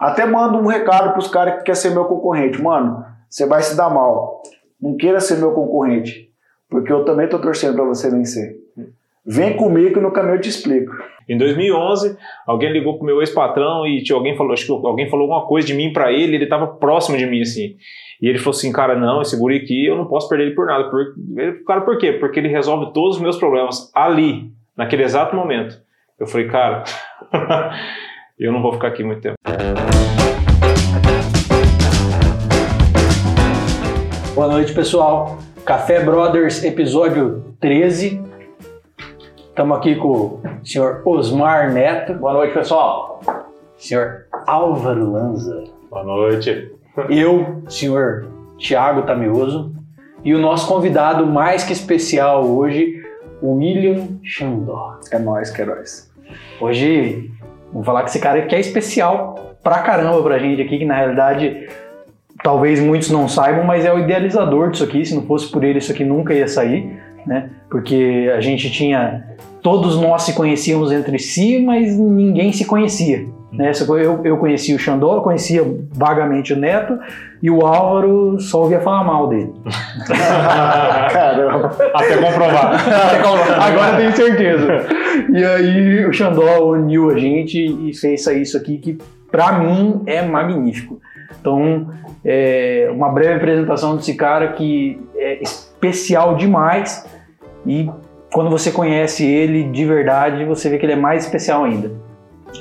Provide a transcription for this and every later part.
Até mando um recado pros caras que quer ser meu concorrente. Mano, você vai se dar mal. Não queira ser meu concorrente. Porque eu também tô torcendo para você vencer. Vem comigo que no caminho eu te explico. Em 2011, alguém ligou pro meu ex-patrão e tinha alguém falou, acho que alguém falou alguma coisa de mim para ele, ele tava próximo de mim assim. E ele falou assim, cara, não, esse guri aqui eu não posso perder ele por nada. Por, ele, cara, por quê? Porque ele resolve todos os meus problemas ali, naquele exato momento. Eu falei, cara, eu não vou ficar aqui muito tempo. Boa noite, pessoal. Café Brothers, episódio 13. Estamos aqui com o senhor Osmar Neto. Boa noite, pessoal. Senhor Álvaro Lanza. Boa noite. Eu, senhor Tiago Tamioso. E o nosso convidado mais que especial hoje, o William Xandó. É nóis, que é nóis. Hoje, vou falar que esse cara aqui é especial pra caramba pra gente aqui, que na realidade talvez muitos não saibam, mas é o idealizador disso aqui. Se não fosse por ele, isso aqui nunca ia sair, né? Porque a gente tinha. Todos nós se conhecíamos entre si, mas ninguém se conhecia. Né? Eu, eu conhecia o Xandó, conhecia vagamente o Neto, e o Álvaro só ouvia falar mal dele. Caramba. Até comprovar. Agora eu tenho certeza. E aí o Xandó uniu a gente e fez isso aqui que, pra mim, é magnífico. Então, é uma breve apresentação desse cara que é especial demais e quando você conhece ele de verdade, você vê que ele é mais especial ainda.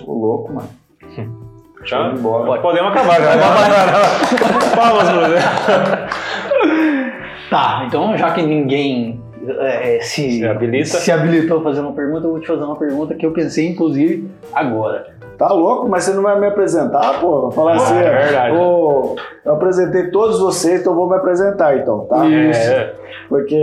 Ô, louco, mano. Já? embora. Podemos acabar já. Palmas, Bruno. Tá, então já que ninguém é, se, Se habilita. se habilitou a fazer uma pergunta, eu vou te fazer uma pergunta que eu pensei, inclusive, agora. Tá louco, mas você não vai me apresentar, pô? Falar assim, é verdade. eu apresentei todos vocês, então eu vou me apresentar então, tá? É, Porque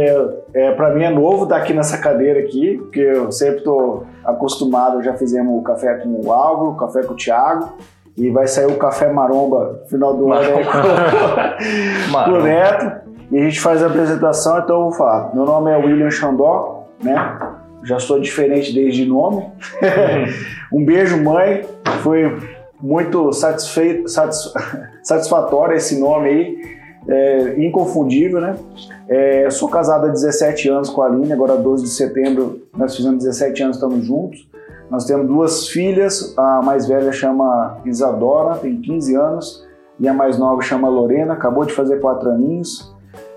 é, para mim é novo estar aqui nessa cadeira aqui, porque eu sempre tô acostumado, já fizemos o café com o Álvaro, o café com o Thiago, e vai sair o café maromba no final do ano com o Neto, e a gente faz a apresentação, então eu vou falar. Meu nome é William Xandó, né? Já sou diferente desde nome. um beijo, mãe. Foi muito satisfeito, satis- satisfatório esse nome aí. É, inconfundível, né? É, sou casado há 17 anos com a Aline, agora 12 de setembro nós fizemos 17 anos, estamos juntos. Nós temos duas filhas, a mais velha chama Isadora, tem 15 anos, e a mais nova chama Lorena, acabou de fazer 4 aninhos.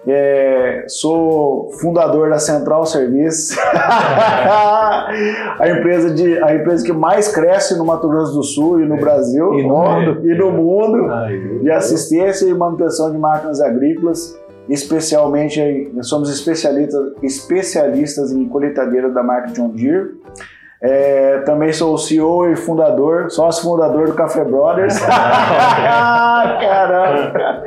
É, sou fundador da Central Serviços, a, empresa de, a empresa que mais cresce no Mato Grosso do Sul e no Brasil E no mundo. e no mundo é. de assistência e manutenção de máquinas agrícolas, especialmente somos especialistas, especialistas em colheitadeira da marca John Deere. É, também sou o CEO e fundador, sócio fundador do Café Brothers. Caramba, cara.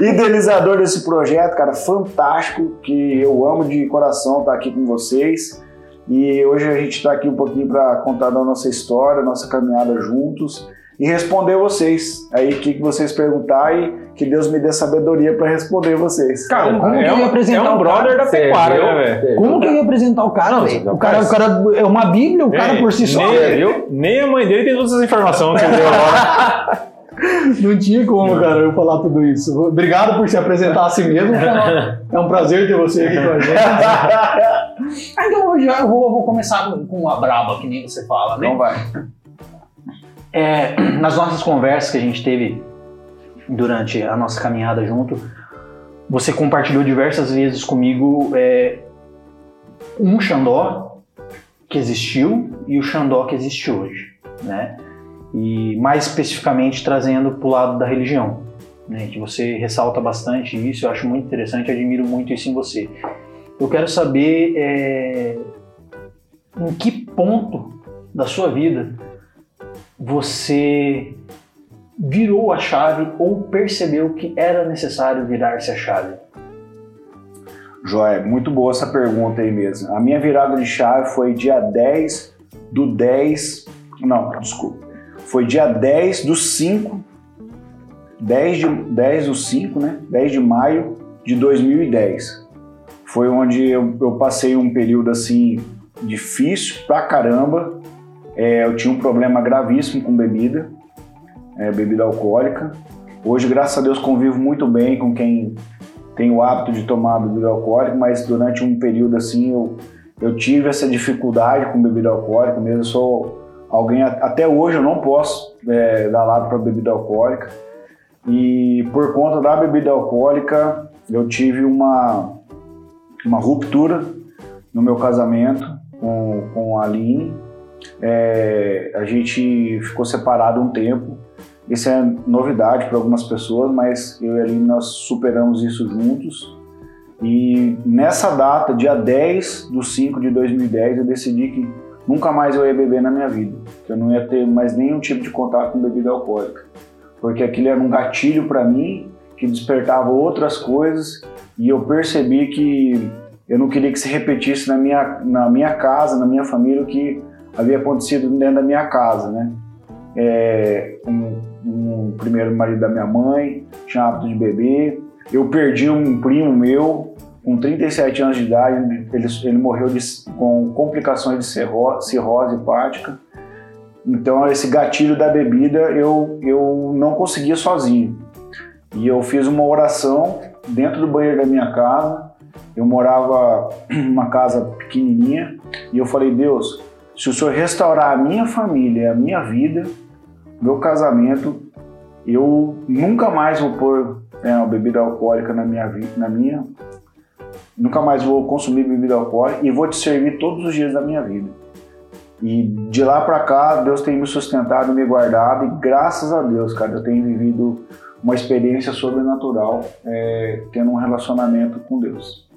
Idealizador desse projeto, cara, fantástico, que eu amo de coração estar aqui com vocês. E hoje a gente está aqui um pouquinho para contar da nossa história, nossa caminhada juntos e responder vocês. Aí o que, que vocês perguntarem, que Deus me dê sabedoria para responder vocês. Cara, como que é eu ia apresentar é um o brother da pecuária, viu? né, velho? Como que eu ia apresentar o cara, velho? O cara, o cara é uma bíblia, o cara por si só. nem, nem a mãe dele tem todas essas informações que ele deu agora. Não tinha como, cara, eu falar tudo isso. Obrigado por se apresentar a si mesmo. cara. É um prazer ter você aqui com a gente. Ah, então eu já eu vou, vou começar com, com a braba, que nem você fala, né? Então vai. É, nas nossas conversas que a gente teve durante a nossa caminhada junto, você compartilhou diversas vezes comigo é, um Xandó que existiu e o Xandó que existe hoje, né? E mais especificamente trazendo para o lado da religião, né? Que você ressalta bastante isso, eu acho muito interessante, admiro muito isso em você. Eu quero saber é, em que ponto da sua vida você virou a chave ou percebeu que era necessário virar-se a chave? Joia, muito boa essa pergunta aí mesmo. A minha virada de chave foi dia 10 do 10. Não, desculpa. Foi dia 10 do 5. 10, de, 10 do 5, né? 10 de maio de 2010. Foi onde eu, eu passei um período assim difícil pra caramba. É, eu tinha um problema gravíssimo com bebida. É, bebida alcoólica. Hoje, graças a Deus, convivo muito bem com quem tem o hábito de tomar bebida alcoólica, mas durante um período assim eu, eu tive essa dificuldade com bebida alcoólica mesmo. Eu sou alguém, até hoje eu não posso é, dar lado para bebida alcoólica. E por conta da bebida alcoólica, eu tive uma, uma ruptura no meu casamento com, com a Aline. É, a gente ficou separado um tempo. Isso é novidade para algumas pessoas, mas eu e a nós superamos isso juntos. E nessa data, dia 10 de 5 de 2010, eu decidi que nunca mais eu ia beber na minha vida, que eu não ia ter mais nenhum tipo de contato com bebida alcoólica, porque aquilo era um gatilho para mim que despertava outras coisas e eu percebi que eu não queria que se repetisse na minha, na minha casa, na minha família, o que havia acontecido dentro da minha casa, né? É, um, um primeiro marido da minha mãe tinha hábito de beber, eu perdi um primo meu com 37 anos de idade, ele, ele morreu de, com complicações de cirrose, hepática. Então, esse gatilho da bebida eu, eu não conseguia sozinho. E eu fiz uma oração dentro do banheiro da minha casa. Eu morava numa casa pequenininha e eu falei: Deus, se o Senhor restaurar a minha família, a minha vida, meu casamento, eu nunca mais vou pôr é, uma bebida alcoólica na minha vida, na minha, nunca mais vou consumir bebida alcoólica e vou te servir todos os dias da minha vida. E de lá para cá, Deus tem me sustentado, me guardado e graças a Deus, cara, eu tenho vivido uma experiência sobrenatural é, tendo um relacionamento com Deus.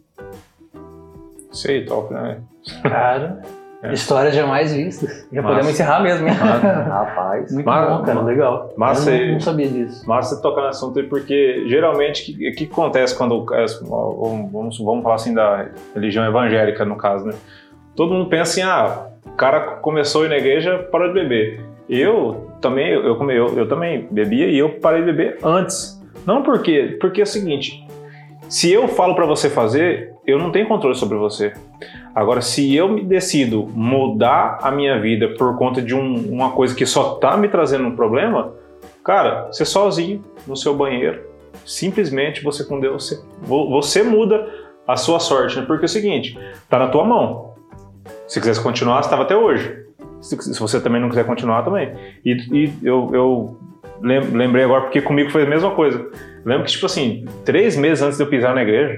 Sei, top, né? Cara, é. histórias jamais vistas. Já Massa. podemos encerrar mesmo, hein? Rapaz, muito Massa, bom, cara, legal. Massa, eu não, não, sabia disso. Massa você tocar no assunto aí, porque geralmente o que, que, acontece quando, vamos, vamos falar assim da religião evangélica no caso, né? Todo mundo pensa assim, ah, o cara começou a ir na igreja, parou de beber. Eu também, eu, eu, eu também bebia e eu parei de beber antes. Não porque, porque é o seguinte, se eu falo para você fazer, eu não tenho controle sobre você. Agora, se eu me decido mudar a minha vida por conta de um, uma coisa que só tá me trazendo um problema, cara, você sozinho no seu banheiro, simplesmente você com Deus, você, você muda a sua sorte, né? Porque é o seguinte, tá na tua mão. Se quisesse continuar, estava até hoje. Se, se, você também não quiser continuar, também. E, e eu, eu lembrei agora porque comigo foi a mesma coisa. Lembro que, tipo assim, três meses antes de eu pisar na igreja,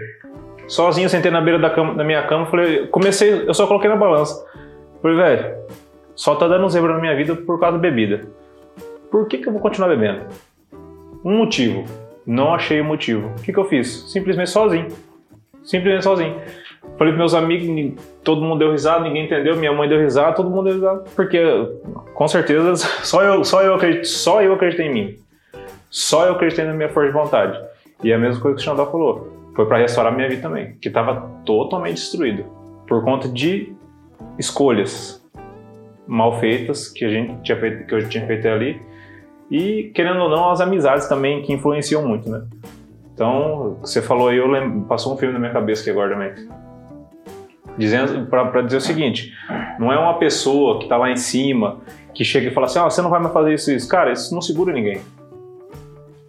sozinho, sentei na beira da, cama, da minha cama, falei, comecei, eu só coloquei na balança. Falei, velho, só tá dando zebra na minha vida por causa da bebida. Por que, que eu vou continuar bebendo? Um motivo. Não achei o motivo. O que, que eu fiz? Simplesmente sozinho. Simplesmente sozinho. Falei pros meus amigos, todo mundo deu risada, ninguém entendeu, minha mãe deu risada, todo mundo deu risada, porque com certeza só eu, só eu, acredito, só eu acreditei em mim. Só eu acreditei na minha força de vontade. E é a mesma coisa que o Xandó falou. Foi para restaurar minha vida também, que estava totalmente destruída por conta de escolhas mal feitas que a gente tinha feito, que eu tinha feito ali e querendo ou não as amizades também que influenciam muito, né? Então, você falou aí, eu lembro, passou um filme na minha cabeça aqui agora também dizendo para dizer o seguinte: não é uma pessoa que está lá em cima que chega e fala assim, ah, você não vai mais fazer isso, isso. Cara, isso não segura ninguém.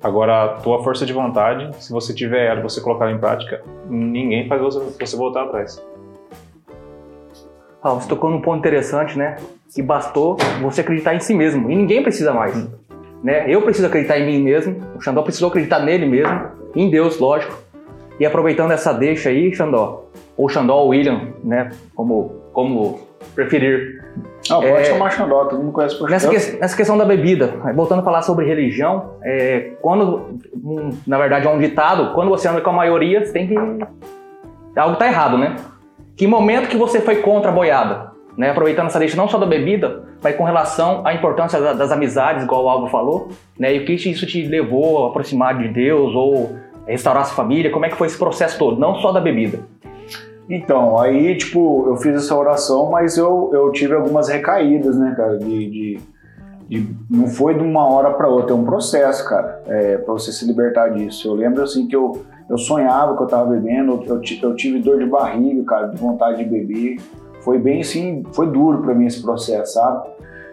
Agora, a tua força de vontade, se você tiver ela, você colocar ela em prática, ninguém faz você, você voltar atrás. Ah, você tocou num ponto interessante, né? Que bastou você acreditar em si mesmo. E ninguém precisa mais. Hum. Né? Eu preciso acreditar em mim mesmo. O Xandó precisou acreditar nele mesmo. Em Deus, lógico. E aproveitando essa deixa aí, Xandó, ou Xandó ou William, né? Como, como preferir. Não, pode é, chamar Xandó, todo mundo conhece por nessa, que, nessa questão da bebida, voltando a falar sobre religião, é, quando, na verdade, é um ditado, quando você anda com a maioria, você tem que. Algo tá errado, né? Que momento que você foi contra a boiada? Né? Aproveitando essa deixa não só da bebida, mas com relação à importância das amizades, igual o Alvo falou, né? E o que isso te levou a aproximar de Deus ou restaurar sua família? Como é que foi esse processo todo? Não só da bebida. Então, aí, tipo, eu fiz essa oração, mas eu, eu tive algumas recaídas, né, cara, de, de, de não foi de uma hora para outra, é um processo, cara, é, para você se libertar disso. Eu lembro, assim, que eu, eu sonhava que eu tava bebendo, eu, eu tive dor de barriga, cara, de vontade de beber. Foi bem, assim, foi duro para mim esse processo, sabe?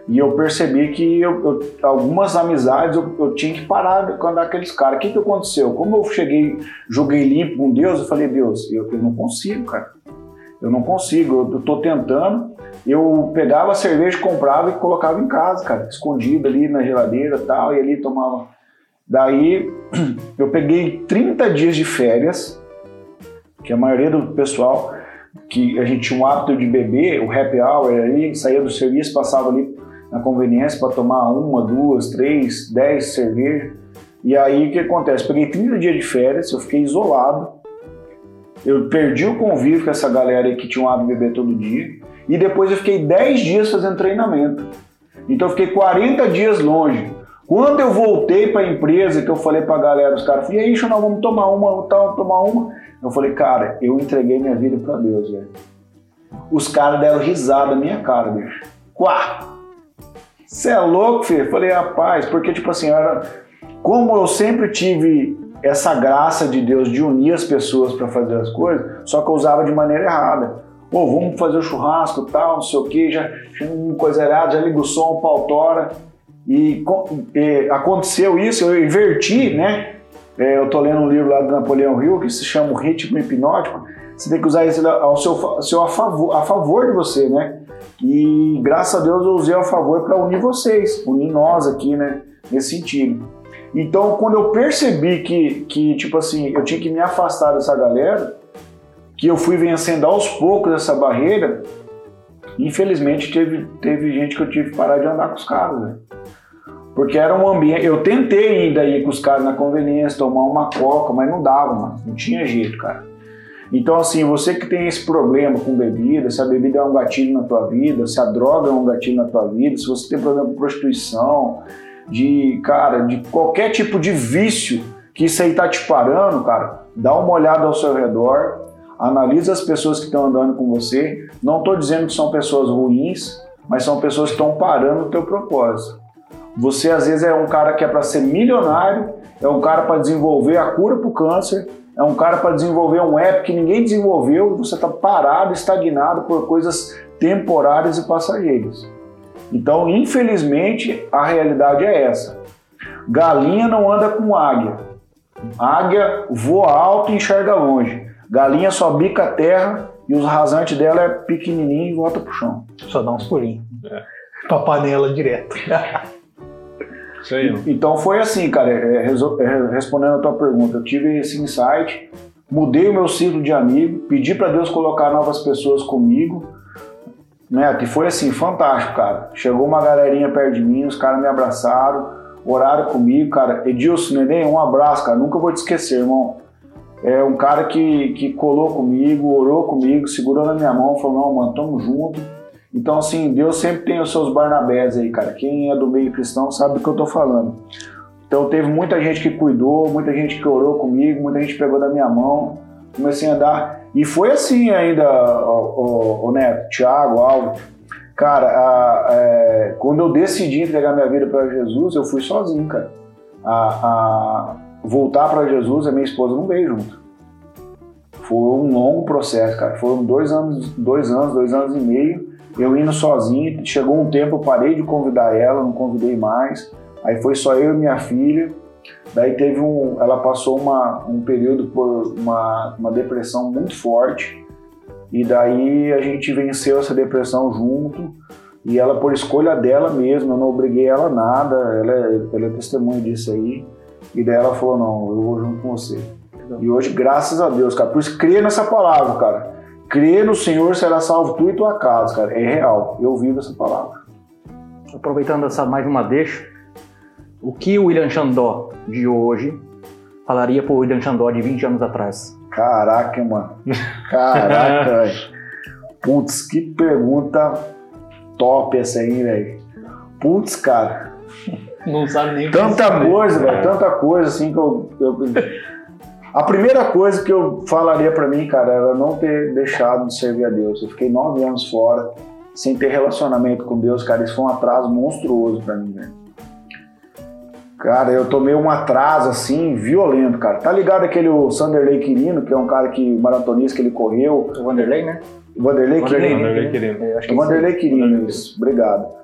E eu percebi que eu, eu- algumas amizades eu, eu tinha que parar com aqueles caras. O que, que aconteceu? Como eu cheguei, joguei limpo com Deus, eu falei, Deus, eu, eu não consigo, cara. Eu não consigo, eu, tô tentando. Eu pegava a cerveja, comprava e colocava em casa, cara, escondido ali na geladeira e tal, e ali tomava. Daí eu peguei 30 dias de férias, que a maioria do pessoal que a gente tinha um hábito de beber, o happy hour ali, saía do serviço, passava ali na conveniência para tomar uma, duas, três, dez cervejas. E aí o que acontece? Peguei 30 dias de férias, eu fiquei isolado. Eu perdi o convívio com essa galera que tinha um hábito de beber todo dia. E depois eu fiquei 10 dias fazendo treinamento. Então eu fiquei 40 dias longe. Quando eu voltei para a empresa, que eu falei para a galera, os caras, e aí, nós vamos tomar uma, tal, tomar uma. Eu falei, cara, eu entreguei minha vida para Deus, velho. Os caras deram risada na minha cara, bicho. Quá! Você é louco, filho? Falei, rapaz, porque, tipo assim, era... como eu sempre tive essa graça de Deus de unir as pessoas para fazer as coisas, só que eu usava de maneira errada. Pô, vamos fazer o churrasco tal, não sei o que, já uma coisa errada, já liga o som, pau tora. E, e aconteceu isso, eu inverti, né? É, eu tô lendo um livro lá do Napoleão Hill que se chama O Ritmo Hipnótico. Você tem que usar isso ao seu, seu a, favor, a favor de você, né? E graças a Deus eu usei a favor para unir vocês, unir nós aqui, né? Nesse sentido. Então, quando eu percebi que, que, tipo assim, eu tinha que me afastar dessa galera, que eu fui vencendo aos poucos essa barreira, infelizmente teve, teve gente que eu tive que parar de andar com os caras, né? Porque era um ambiente. Eu tentei ainda ir com os caras na conveniência, tomar uma coca, mas não dava, mano. Não tinha jeito, cara. Então, assim, você que tem esse problema com bebida, se a bebida é um gatilho na tua vida, se a droga é um gatilho na tua vida, se você tem problema com prostituição, de, cara, de qualquer tipo de vício que isso aí tá te parando, cara, dá uma olhada ao seu redor, analisa as pessoas que estão andando com você. Não tô dizendo que são pessoas ruins, mas são pessoas que estão parando o teu propósito. Você às vezes é um cara que é para ser milionário, é um cara para desenvolver a cura para o câncer, é um cara para desenvolver um app que ninguém desenvolveu e você está parado, estagnado por coisas temporárias e passageiras. Então, infelizmente, a realidade é essa. Galinha não anda com águia. Águia voa alto e enxerga longe. Galinha só bica a terra e os rasantes dela é pequenininho e volta pro chão. Só dá uns pulinhos. É. Pra panela direto. Isso aí. Então foi assim, cara, é, é, respondendo a tua pergunta, eu tive esse insight, mudei o meu ciclo de amigo, pedi para Deus colocar novas pessoas comigo, né? E foi assim, fantástico, cara. Chegou uma galerinha perto de mim, os caras me abraçaram, oraram comigo, cara. Edilson, neném, um abraço, cara, nunca vou te esquecer, irmão. É um cara que, que colou comigo, orou comigo, segurou na minha mão, falou, não, mano, tamo junto. Então, assim, Deus sempre tem os seus Barnabés aí, cara. Quem é do meio cristão sabe do que eu tô falando. Então, teve muita gente que cuidou, muita gente que orou comigo, muita gente pegou da minha mão. Comecei a andar. E foi assim ainda, o, o, o Neto, Thiago, Alvo. Cara, a, é, quando eu decidi entregar minha vida para Jesus, eu fui sozinho, cara. A, a voltar para Jesus, a minha esposa não veio junto. Foi um longo processo, cara. Foram dois anos, dois anos, dois anos e meio eu indo sozinho, chegou um tempo eu parei de convidar ela, não convidei mais. Aí foi só eu e minha filha. Daí teve um, ela passou uma, um período por uma, uma depressão muito forte. E daí a gente venceu essa depressão junto. E ela por escolha dela mesma, eu não obriguei ela a nada. Ela é, ela é testemunha disso aí. E daí ela falou: "Não, eu vou junto com você". E hoje, graças a Deus, cara, por isso cria nessa palavra, cara. Crer no Senhor será salvo tu e tua casa, cara. É real. Eu vivo essa palavra. Aproveitando essa mais uma deixa, o que o William Xandó de hoje falaria pro William Xandó de 20 anos atrás? Caraca, mano. Caraca, velho. Putz, que pergunta top essa aí, velho. Putz, cara. Não sabe nem Tanta coisa, velho. Tanta coisa assim que eu, eu a primeira coisa que eu falaria para mim, cara, era não ter deixado de servir a Deus. Eu fiquei nove anos fora, sem ter relacionamento com Deus, cara. Isso foi um atraso monstruoso para mim, velho. Cara, eu tomei um atraso assim, violento, cara. Tá ligado aquele o Sanderley Quirino, que é um cara que maratonista que ele correu? O Vanderlei, né? O Vanderlei Quirino. Vanderlei Quirino. É, acho que o Vanderlei Quirino, isso. Obrigado.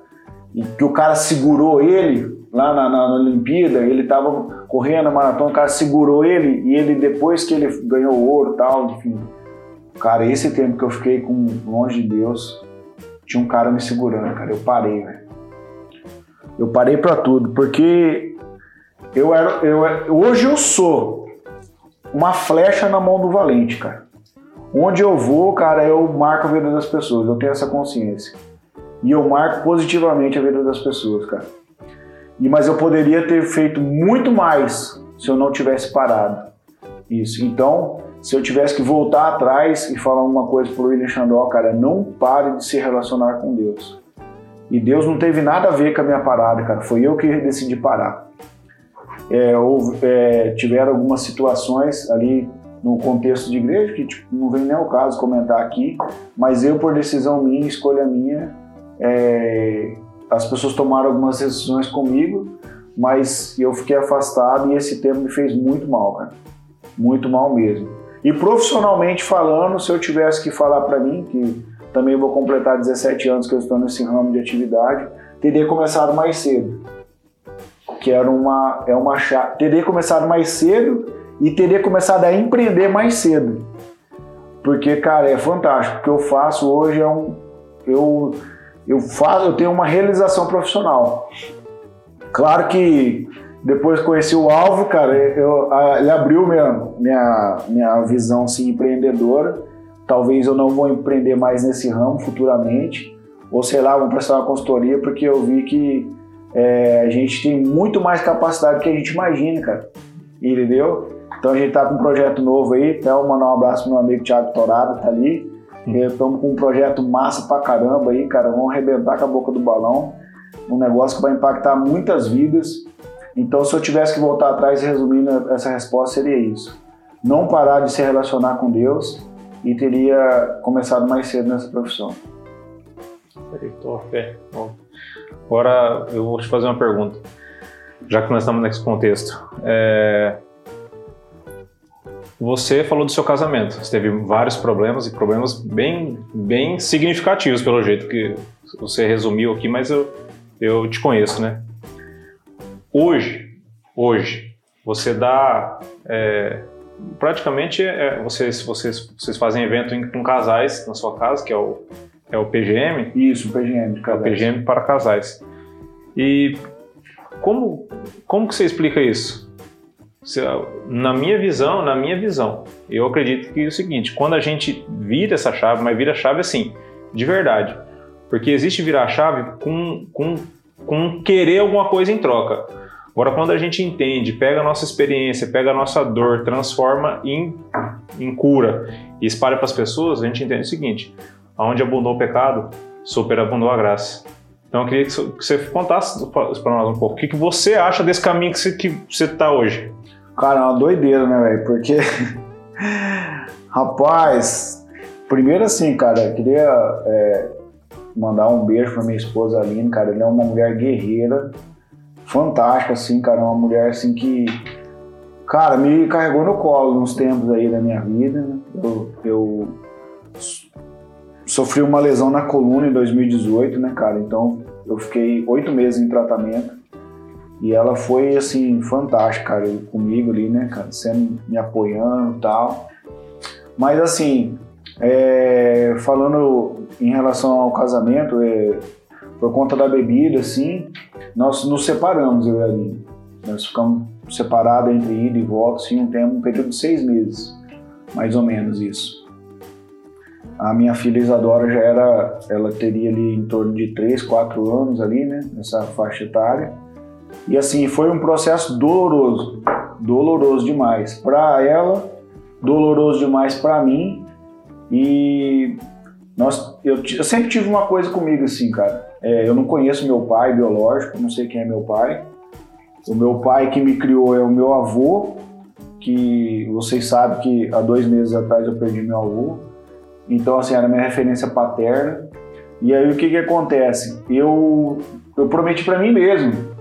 E que o cara segurou ele lá na, na, na Olimpíada, ele tava correndo a maratona, o cara segurou ele e ele depois que ele ganhou o ouro tal, enfim. Cara, esse tempo que eu fiquei com longe de Deus, tinha um cara me segurando, cara. Eu parei, velho. Eu parei para tudo, porque eu era, eu, hoje eu sou uma flecha na mão do valente, cara. Onde eu vou, cara, eu marco a vida das pessoas. Eu tenho essa consciência. E eu marco positivamente a vida das pessoas, cara. E, mas eu poderia ter feito muito mais se eu não tivesse parado. Isso. Então, se eu tivesse que voltar atrás e falar uma coisa pro William Xandó, cara, não pare de se relacionar com Deus. E Deus não teve nada a ver com a minha parada, cara. Foi eu que decidi parar. É, houve, é, tiveram algumas situações ali no contexto de igreja que tipo, não vem nem ao caso comentar aqui, mas eu, por decisão minha, escolha minha, é, as pessoas tomaram algumas decisões comigo, mas eu fiquei afastado e esse tempo me fez muito mal, cara. Muito mal mesmo. E profissionalmente falando, se eu tivesse que falar para mim, que também vou completar 17 anos que eu estou nesse ramo de atividade, teria começado mais cedo. Que era uma é uma teria começado mais cedo e teria começado a empreender mais cedo. Porque, cara, é fantástico. O que eu faço hoje é um eu eu faço, eu tenho uma realização profissional. Claro que depois conheci o Alvo, cara, eu, ele abriu minha, minha, minha visão assim, empreendedora. Talvez eu não vou empreender mais nesse ramo futuramente, ou sei lá, vou prestar uma consultoria, porque eu vi que é, a gente tem muito mais capacidade do que a gente imagina, cara. Entendeu? Então a gente tá com um projeto novo aí, até eu mandar um abraço pro meu amigo Thiago Torado, tá ali. Estamos com um projeto massa pra caramba aí, cara. Vamos arrebentar com a boca do balão. Um negócio que vai impactar muitas vidas. Então, se eu tivesse que voltar atrás resumindo essa resposta, seria isso. Não parar de se relacionar com Deus e teria começado mais cedo nessa profissão. Top, é. Agora eu vou te fazer uma pergunta. Já que nós estamos nesse contexto. É... Você falou do seu casamento. Você teve vários problemas e problemas bem, bem significativos, pelo jeito que você resumiu aqui, mas eu, eu te conheço, né? Hoje, hoje, você dá. É, praticamente, é, vocês, vocês, vocês fazem evento com casais na sua casa, que é o, é o PGM? Isso, o PGM. É o PGM para casais. E como, como que você explica isso? Na minha visão, na minha visão, eu acredito que é o seguinte, quando a gente vira essa chave, mas vira chave assim, de verdade, porque existe virar a chave com, com, com querer alguma coisa em troca. Agora, quando a gente entende, pega a nossa experiência, pega a nossa dor, transforma em, em cura e espalha para as pessoas, a gente entende o seguinte: aonde abundou o pecado, superabundou a graça. Então, eu queria que você contasse para nós um pouco o que você acha desse caminho que você está hoje. Cara, é uma doideira, né, velho? Porque, rapaz, primeiro assim, cara, eu queria é, mandar um beijo pra minha esposa Aline, cara. Ela é uma mulher guerreira, fantástica, assim, cara. Uma mulher, assim, que, cara, me carregou no colo nos tempos aí da minha vida. Né? Eu, eu sofri uma lesão na coluna em 2018, né, cara? Então, eu fiquei oito meses em tratamento. E ela foi, assim, fantástica, cara, comigo ali, né, cara, sempre me apoiando e tal. Mas, assim, é, falando em relação ao casamento, é, por conta da bebida, assim, nós nos separamos, eu e a Aline. Nós ficamos separados entre ida e volta, assim, um tempo, um período de seis meses, mais ou menos isso. A minha filha Isadora já era, ela teria ali em torno de três, quatro anos ali, né, nessa faixa etária. E assim, foi um processo doloroso, doloroso demais para ela, doloroso demais para mim. E nós, eu, eu, sempre tive uma coisa comigo assim, cara. É, eu não conheço meu pai biológico, não sei quem é meu pai. O meu pai que me criou é o meu avô, que vocês sabem que há dois meses atrás eu perdi meu avô. Então, assim, era minha referência paterna. E aí o que que acontece? Eu, eu prometi para mim mesmo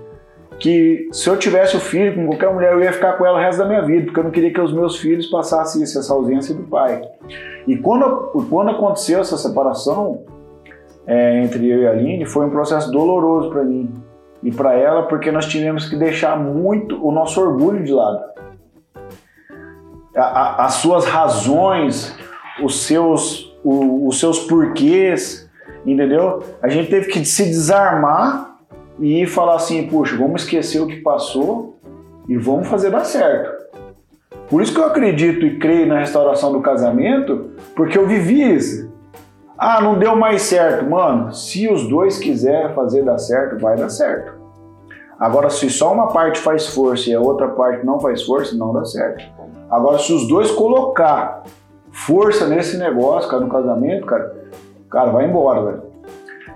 que se eu tivesse o filho com qualquer mulher, eu ia ficar com ela o resto da minha vida, porque eu não queria que os meus filhos passassem essa ausência do pai. E quando, quando aconteceu essa separação, é, entre eu e a Aline foi um processo doloroso para mim e para ela, porque nós tivemos que deixar muito o nosso orgulho de lado. A, a, as suas razões, os seus, o, os seus porquês, entendeu? A gente teve que se desarmar e falar assim, puxa, vamos esquecer o que passou e vamos fazer dar certo. Por isso que eu acredito e creio na restauração do casamento, porque eu vivi isso. Ah, não deu mais certo. Mano, se os dois quiserem fazer dar certo, vai dar certo. Agora, se só uma parte faz força e a outra parte não faz força, não dá certo. Agora, se os dois colocar força nesse negócio, cara, no casamento, cara, cara, vai embora, velho.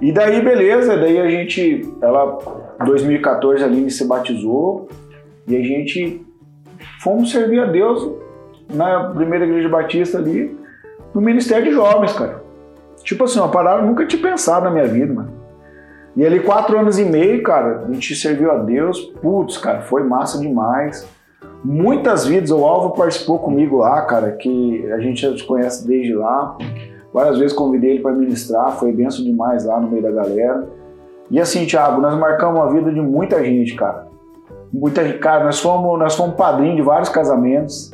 E daí, beleza, daí a gente, ela, 2014, a Aline se batizou e a gente fomos servir a Deus na primeira igreja batista ali, no Ministério de Jovens, cara. Tipo assim, uma parada nunca tinha pensado na minha vida, mano. E ali, quatro anos e meio, cara, a gente serviu a Deus. Putz, cara, foi massa demais. Muitas vidas, o Alvo participou comigo lá, cara, que a gente já se conhece desde lá. Várias vezes convidei ele para ministrar, foi benção demais lá no meio da galera. E assim, Thiago, nós marcamos a vida de muita gente, cara. Muita, cara, nós fomos, nós fomos padrinho de vários casamentos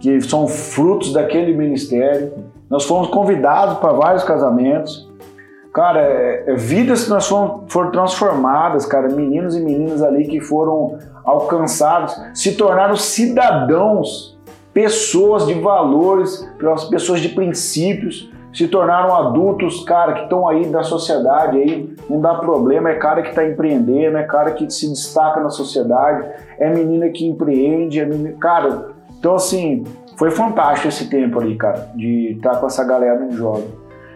que são frutos daquele ministério. Nós fomos convidados para vários casamentos. Cara, é, é, vidas que nós fomos, foram transformadas, cara, meninos e meninas ali que foram alcançados, se tornaram cidadãos, pessoas de valores, pessoas de princípios, se tornaram adultos, cara, que estão aí na sociedade, aí não dá problema, é cara que está empreendendo, é cara que se destaca na sociedade, é menina que empreende, é menina... cara, então assim, foi fantástico esse tempo ali, cara, de estar com essa galera no jovem.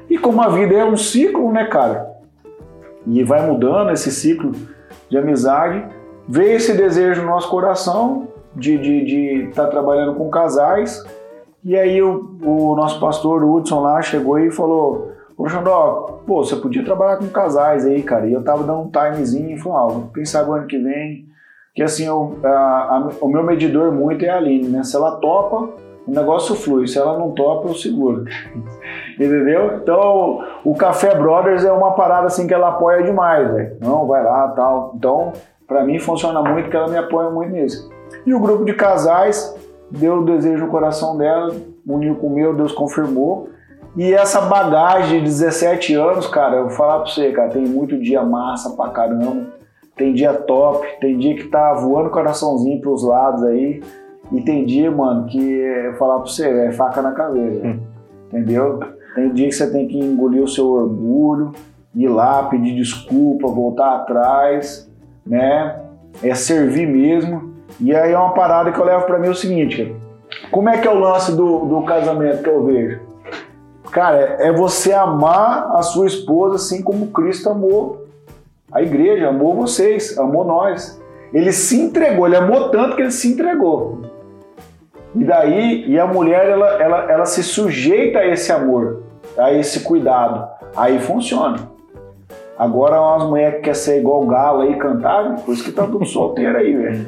E como a vida é um ciclo, né, cara? E vai mudando esse ciclo de amizade, veio esse desejo no nosso coração de estar de, de tá trabalhando com casais. E aí o, o nosso pastor Hudson lá chegou e falou: Ô Xandó, pô, você podia trabalhar com casais aí, cara. E eu tava dando um timezinho e falou: ah, quem ano que vem. Que assim, eu, a, a, o meu medidor muito é a Aline, né? Se ela topa, o negócio flui. Se ela não topa, eu seguro. Entendeu? Então, o Café Brothers é uma parada assim que ela apoia demais, velho. Não, vai lá, tal. Então, para mim funciona muito que ela me apoia muito nisso. E o grupo de casais deu o desejo no coração dela, uniu com o meu, Deus confirmou. E essa bagagem de 17 anos, cara, eu vou falar pra você, cara, tem muito dia massa pra caramba. Tem dia top, tem dia que tá voando coraçãozinho pros lados aí. E tem dia, mano, que eu falar pra você, é faca na caveira. Hum. Entendeu? Tem dia que você tem que engolir o seu orgulho, ir lá, pedir desculpa, voltar atrás, né? É servir mesmo. E aí é uma parada que eu levo para mim o seguinte, como é que é o lance do, do casamento que eu vejo? Cara, é você amar a sua esposa assim como Cristo amou a igreja, amou vocês, amou nós. Ele se entregou, ele amou tanto que ele se entregou. E daí, e a mulher, ela, ela, ela se sujeita a esse amor, a esse cuidado. Aí funciona. Agora umas mulheres que quer ser igual galo aí cantar, por isso que tá tudo solteiro aí, velho.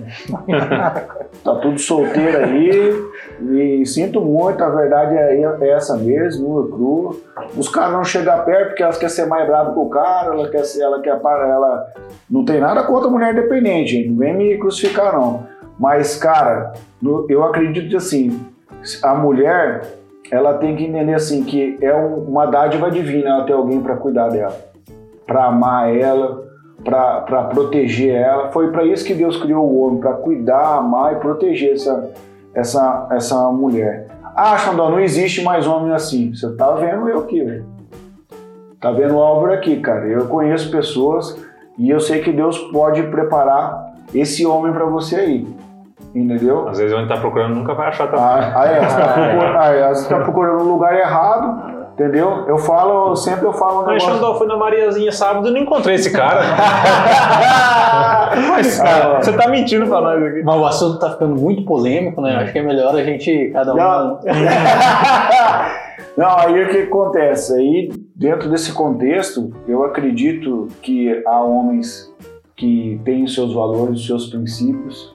tá tudo solteiro aí. E sinto muito, a verdade é, é essa mesmo, nua, crua. Os caras não chegam perto porque elas querem ser mais bravas que o cara, ela quer ser, ela quer para ela. Não tem nada contra mulher independente, não vem me crucificar, não. Mas, cara, eu acredito que assim, a mulher ela tem que entender assim que é uma dádiva divina ela ter alguém para cuidar dela, para amar ela, para proteger ela. Foi para isso que Deus criou o homem, para cuidar, amar e proteger essa, essa, essa mulher. Ah, Xandó, não existe mais homem assim. Você tá vendo eu aqui, velho. Tá vendo o Álvaro aqui, cara. Eu conheço pessoas e eu sei que Deus pode preparar esse homem para você aí. Entendeu? Às vezes onde tá procurando nunca vai achar também. Ah, é, você tá procurando, ah, você tá procurando no lugar errado, Entendeu? Eu falo, sempre eu falo um Mas. Xandó, fui na Mariazinha sábado e não encontrei esse cara. Mas, cara, você tá mentindo pra nós aqui. Mas o assunto tá ficando muito polêmico, né? Acho que é melhor a gente, cada um... Não, não aí o que acontece? Aí, dentro desse contexto, eu acredito que há homens que têm os seus valores, os seus princípios,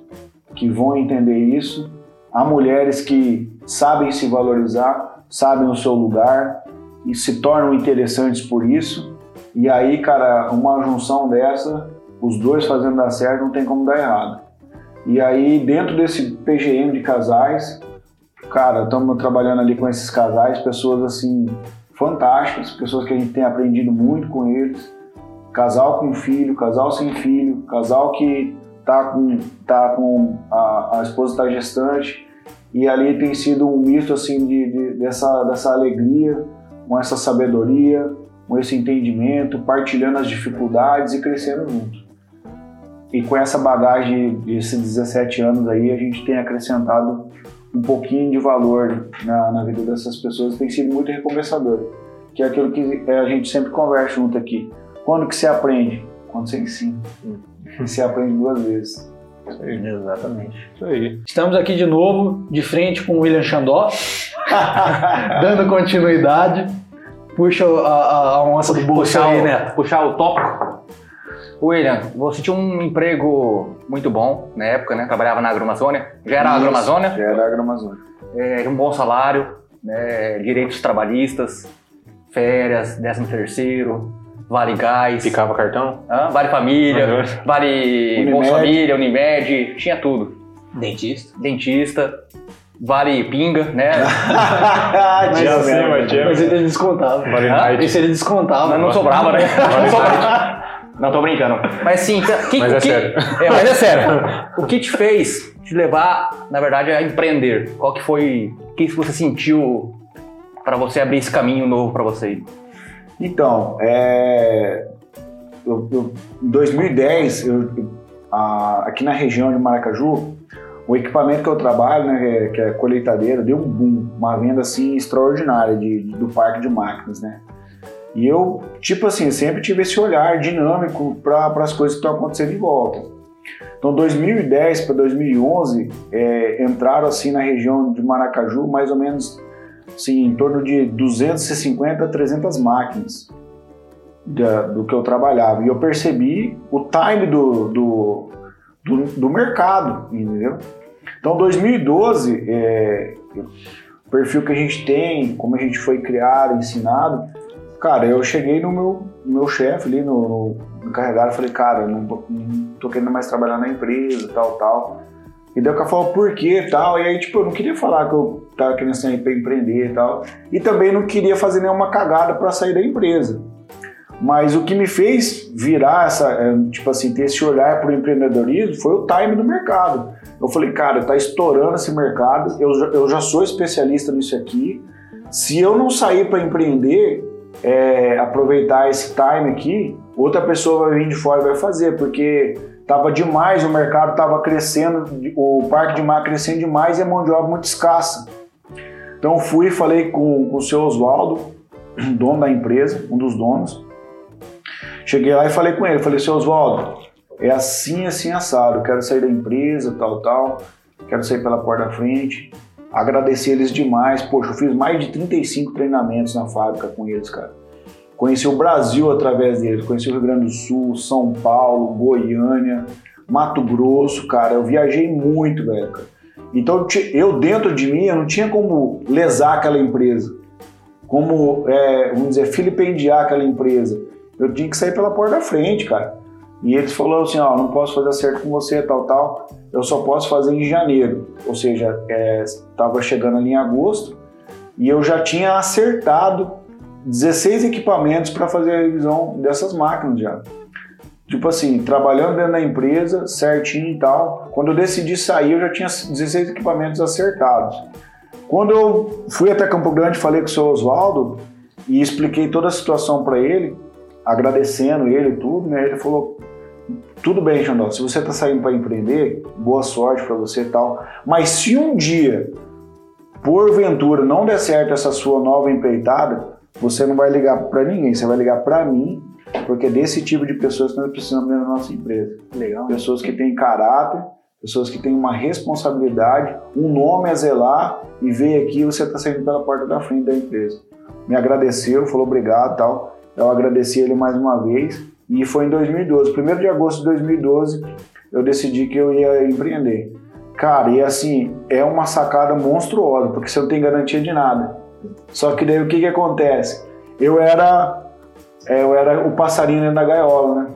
que vão entender isso. Há mulheres que sabem se valorizar, sabem o seu lugar e se tornam interessantes por isso. E aí, cara, uma junção dessa, os dois fazendo dar certo, não tem como dar errado. E aí, dentro desse PGM de casais, cara, estamos trabalhando ali com esses casais, pessoas assim, fantásticas, pessoas que a gente tem aprendido muito com eles. Casal com filho, casal sem filho, casal que tá com, tá com a, a esposa está gestante. E ali tem sido um misto assim de, de, dessa, dessa alegria, com essa sabedoria, com esse entendimento, partilhando as dificuldades e crescendo juntos. E com essa bagagem desses 17 anos aí, a gente tem acrescentado um pouquinho de valor na, na vida dessas pessoas, tem sido muito recompensador. Que é aquilo que a gente sempre conversa junto aqui. Quando que você aprende? Quando você ensina. E você aprende duas vezes. Isso aí. Exatamente. Isso aí. Estamos aqui de novo, de frente com o William Xandó, dando continuidade. Puxa a, a, onça do bolso puxar, aí, o, Neto. puxar o tópico. William, você tinha um emprego muito bom na época, né? Trabalhava na Agroamazônia. Já era Isso, Já era Agroamazônia. é, um bom salário, né? direitos trabalhistas, férias, 13 terceiro, vale gás, Ficava cartão? hã? vale família, Uhum. vale Unimed. Bolsa Família, Unimed, tinha tudo. Dentista. Dentista, vale pinga, né? Tinha assim, mas Mas ele descontava. Vale night. Esse ele descontava. Não, não sobrava, né? Vale Não sobrava. Não, tô brincando. Mas sim, tá- que, Mas é o que, sério. É, mas é sério. O que te fez te levar, na verdade, a empreender? Qual que foi, o que você sentiu para você abrir esse caminho novo para você? Então, é, eu- eu- em 2010, eu- a- aqui na região de Maracaju, o equipamento que eu trabalho, né, que é- que é colheitadeira, deu um boom, uma venda assim extraordinária de, de- do parque de máquinas, né? E eu, tipo assim, sempre tive esse olhar dinâmico para as coisas que estão acontecendo em volta. Então, 2010 para 2011, é, entraram assim na região de Maracaju mais ou menos assim, em torno de 250 a 300 máquinas da- do que eu trabalhava. E eu percebi o time do, do, do, do mercado, entendeu? Então, 2012, é, o perfil que a gente tem, como a gente foi criado, ensinado, cara, eu cheguei no meu, meu chefe ali, no, no encarregado, falei, cara, não tô, não tô querendo mais trabalhar na empresa, tal, tal. E daí o cara falou, por quê, tal, e aí, tipo, eu não queria falar que eu tava querendo sair pra empreender e tal, e também não queria fazer nenhuma cagada para sair da empresa. Mas o que me fez virar essa, é, tipo assim, ter esse olhar para o empreendedorismo foi o time do mercado. Eu falei, cara, tá estourando esse mercado, eu eu já sou especialista nisso aqui. Se eu não sair para empreender, é, aproveitar esse time aqui, outra pessoa vai vir de fora e vai fazer, porque tava demais, o mercado tava crescendo, o parque de máquina crescendo demais e a mão de obra muito escassa. Então fui e falei com, com o seu Oswaldo, dono da empresa, um dos donos. Cheguei lá e falei com ele, falei, seu Oswaldo, é assim, assim, assado, quero sair da empresa, tal, tal, quero sair pela porta da frente. Agradecer eles demais, poxa, eu fiz mais de 35 treinamentos na fábrica com eles, cara. Conheci o Brasil através deles, conheci o Rio Grande do Sul, São Paulo, Goiânia, Mato Grosso, cara, eu viajei muito, velho, cara. Então eu dentro de mim, eu não tinha como lesar aquela empresa, como, é, vamos dizer, filipendiar aquela empresa. Eu tinha que sair pela porta da frente, cara. E eles falaram assim, ó, não posso fazer acerto com você, tal, tal. Eu só posso fazer em janeiro. Ou seja, estava chegando ali em agosto e eu já tinha acertado 16 equipamentos para fazer a revisão dessas máquinas já. Tipo assim, trabalhando dentro da empresa, certinho e tal. Quando eu decidi sair, eu já tinha 16 equipamentos acertados. Quando eu fui até Campo Grande, falei com o seu Oswaldo e expliquei toda a situação para ele, agradecendo ele e tudo, né? Ele falou: tudo bem, Xandó, se você está saindo para empreender, boa sorte para você e tal. Mas se um dia, porventura, não der certo essa sua nova empreitada, você não vai ligar para ninguém, você vai ligar para mim, porque é desse tipo de pessoas que nós precisamos dentro da nossa empresa. Legal. Pessoas que têm caráter, pessoas que têm uma responsabilidade, um nome a zelar e veio aqui você está saindo pela porta da frente da empresa. Me agradeceu, falou obrigado e tal. Eu agradeci ele mais uma vez e foi em 2012, 1 de agosto de 2012, eu decidi que eu ia empreender. Cara, e assim, é uma sacada monstruosa, porque você não tem garantia de nada. Só que daí o que que acontece? Eu era é, eu era o passarinho dentro da gaiola, né?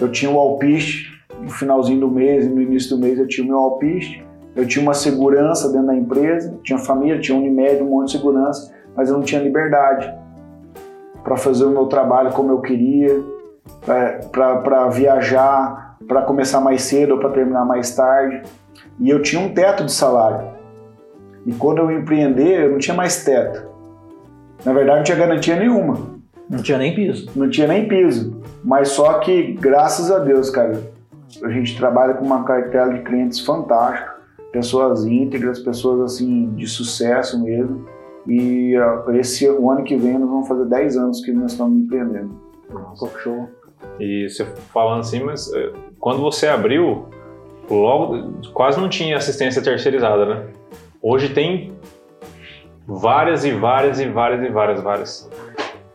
Eu tinha o alpiste, no finalzinho do mês no início do mês eu tinha o meu alpiste, eu tinha uma segurança dentro da empresa, tinha família, tinha Unimed, um monte de segurança, mas eu não tinha liberdade para fazer o meu trabalho como eu queria, para viajar, para começar mais cedo ou para terminar mais tarde. E eu tinha um teto de salário. E quando eu empreender, eu não tinha mais teto. Na verdade, não tinha garantia nenhuma. Não tinha nem piso. Não tinha nem piso. Mas só que, graças a Deus, cara, a gente trabalha com uma cartela de clientes fantástica, pessoas íntegras, pessoas assim de sucesso mesmo. E uh, esse o ano que vem nós vamos fazer 10 anos que nós estamos empreendendo. Nossa, show. E você falando assim, mas eh, quando você abriu, logo quase não tinha assistência terceirizada, né? Hoje tem várias e várias e várias e várias, várias.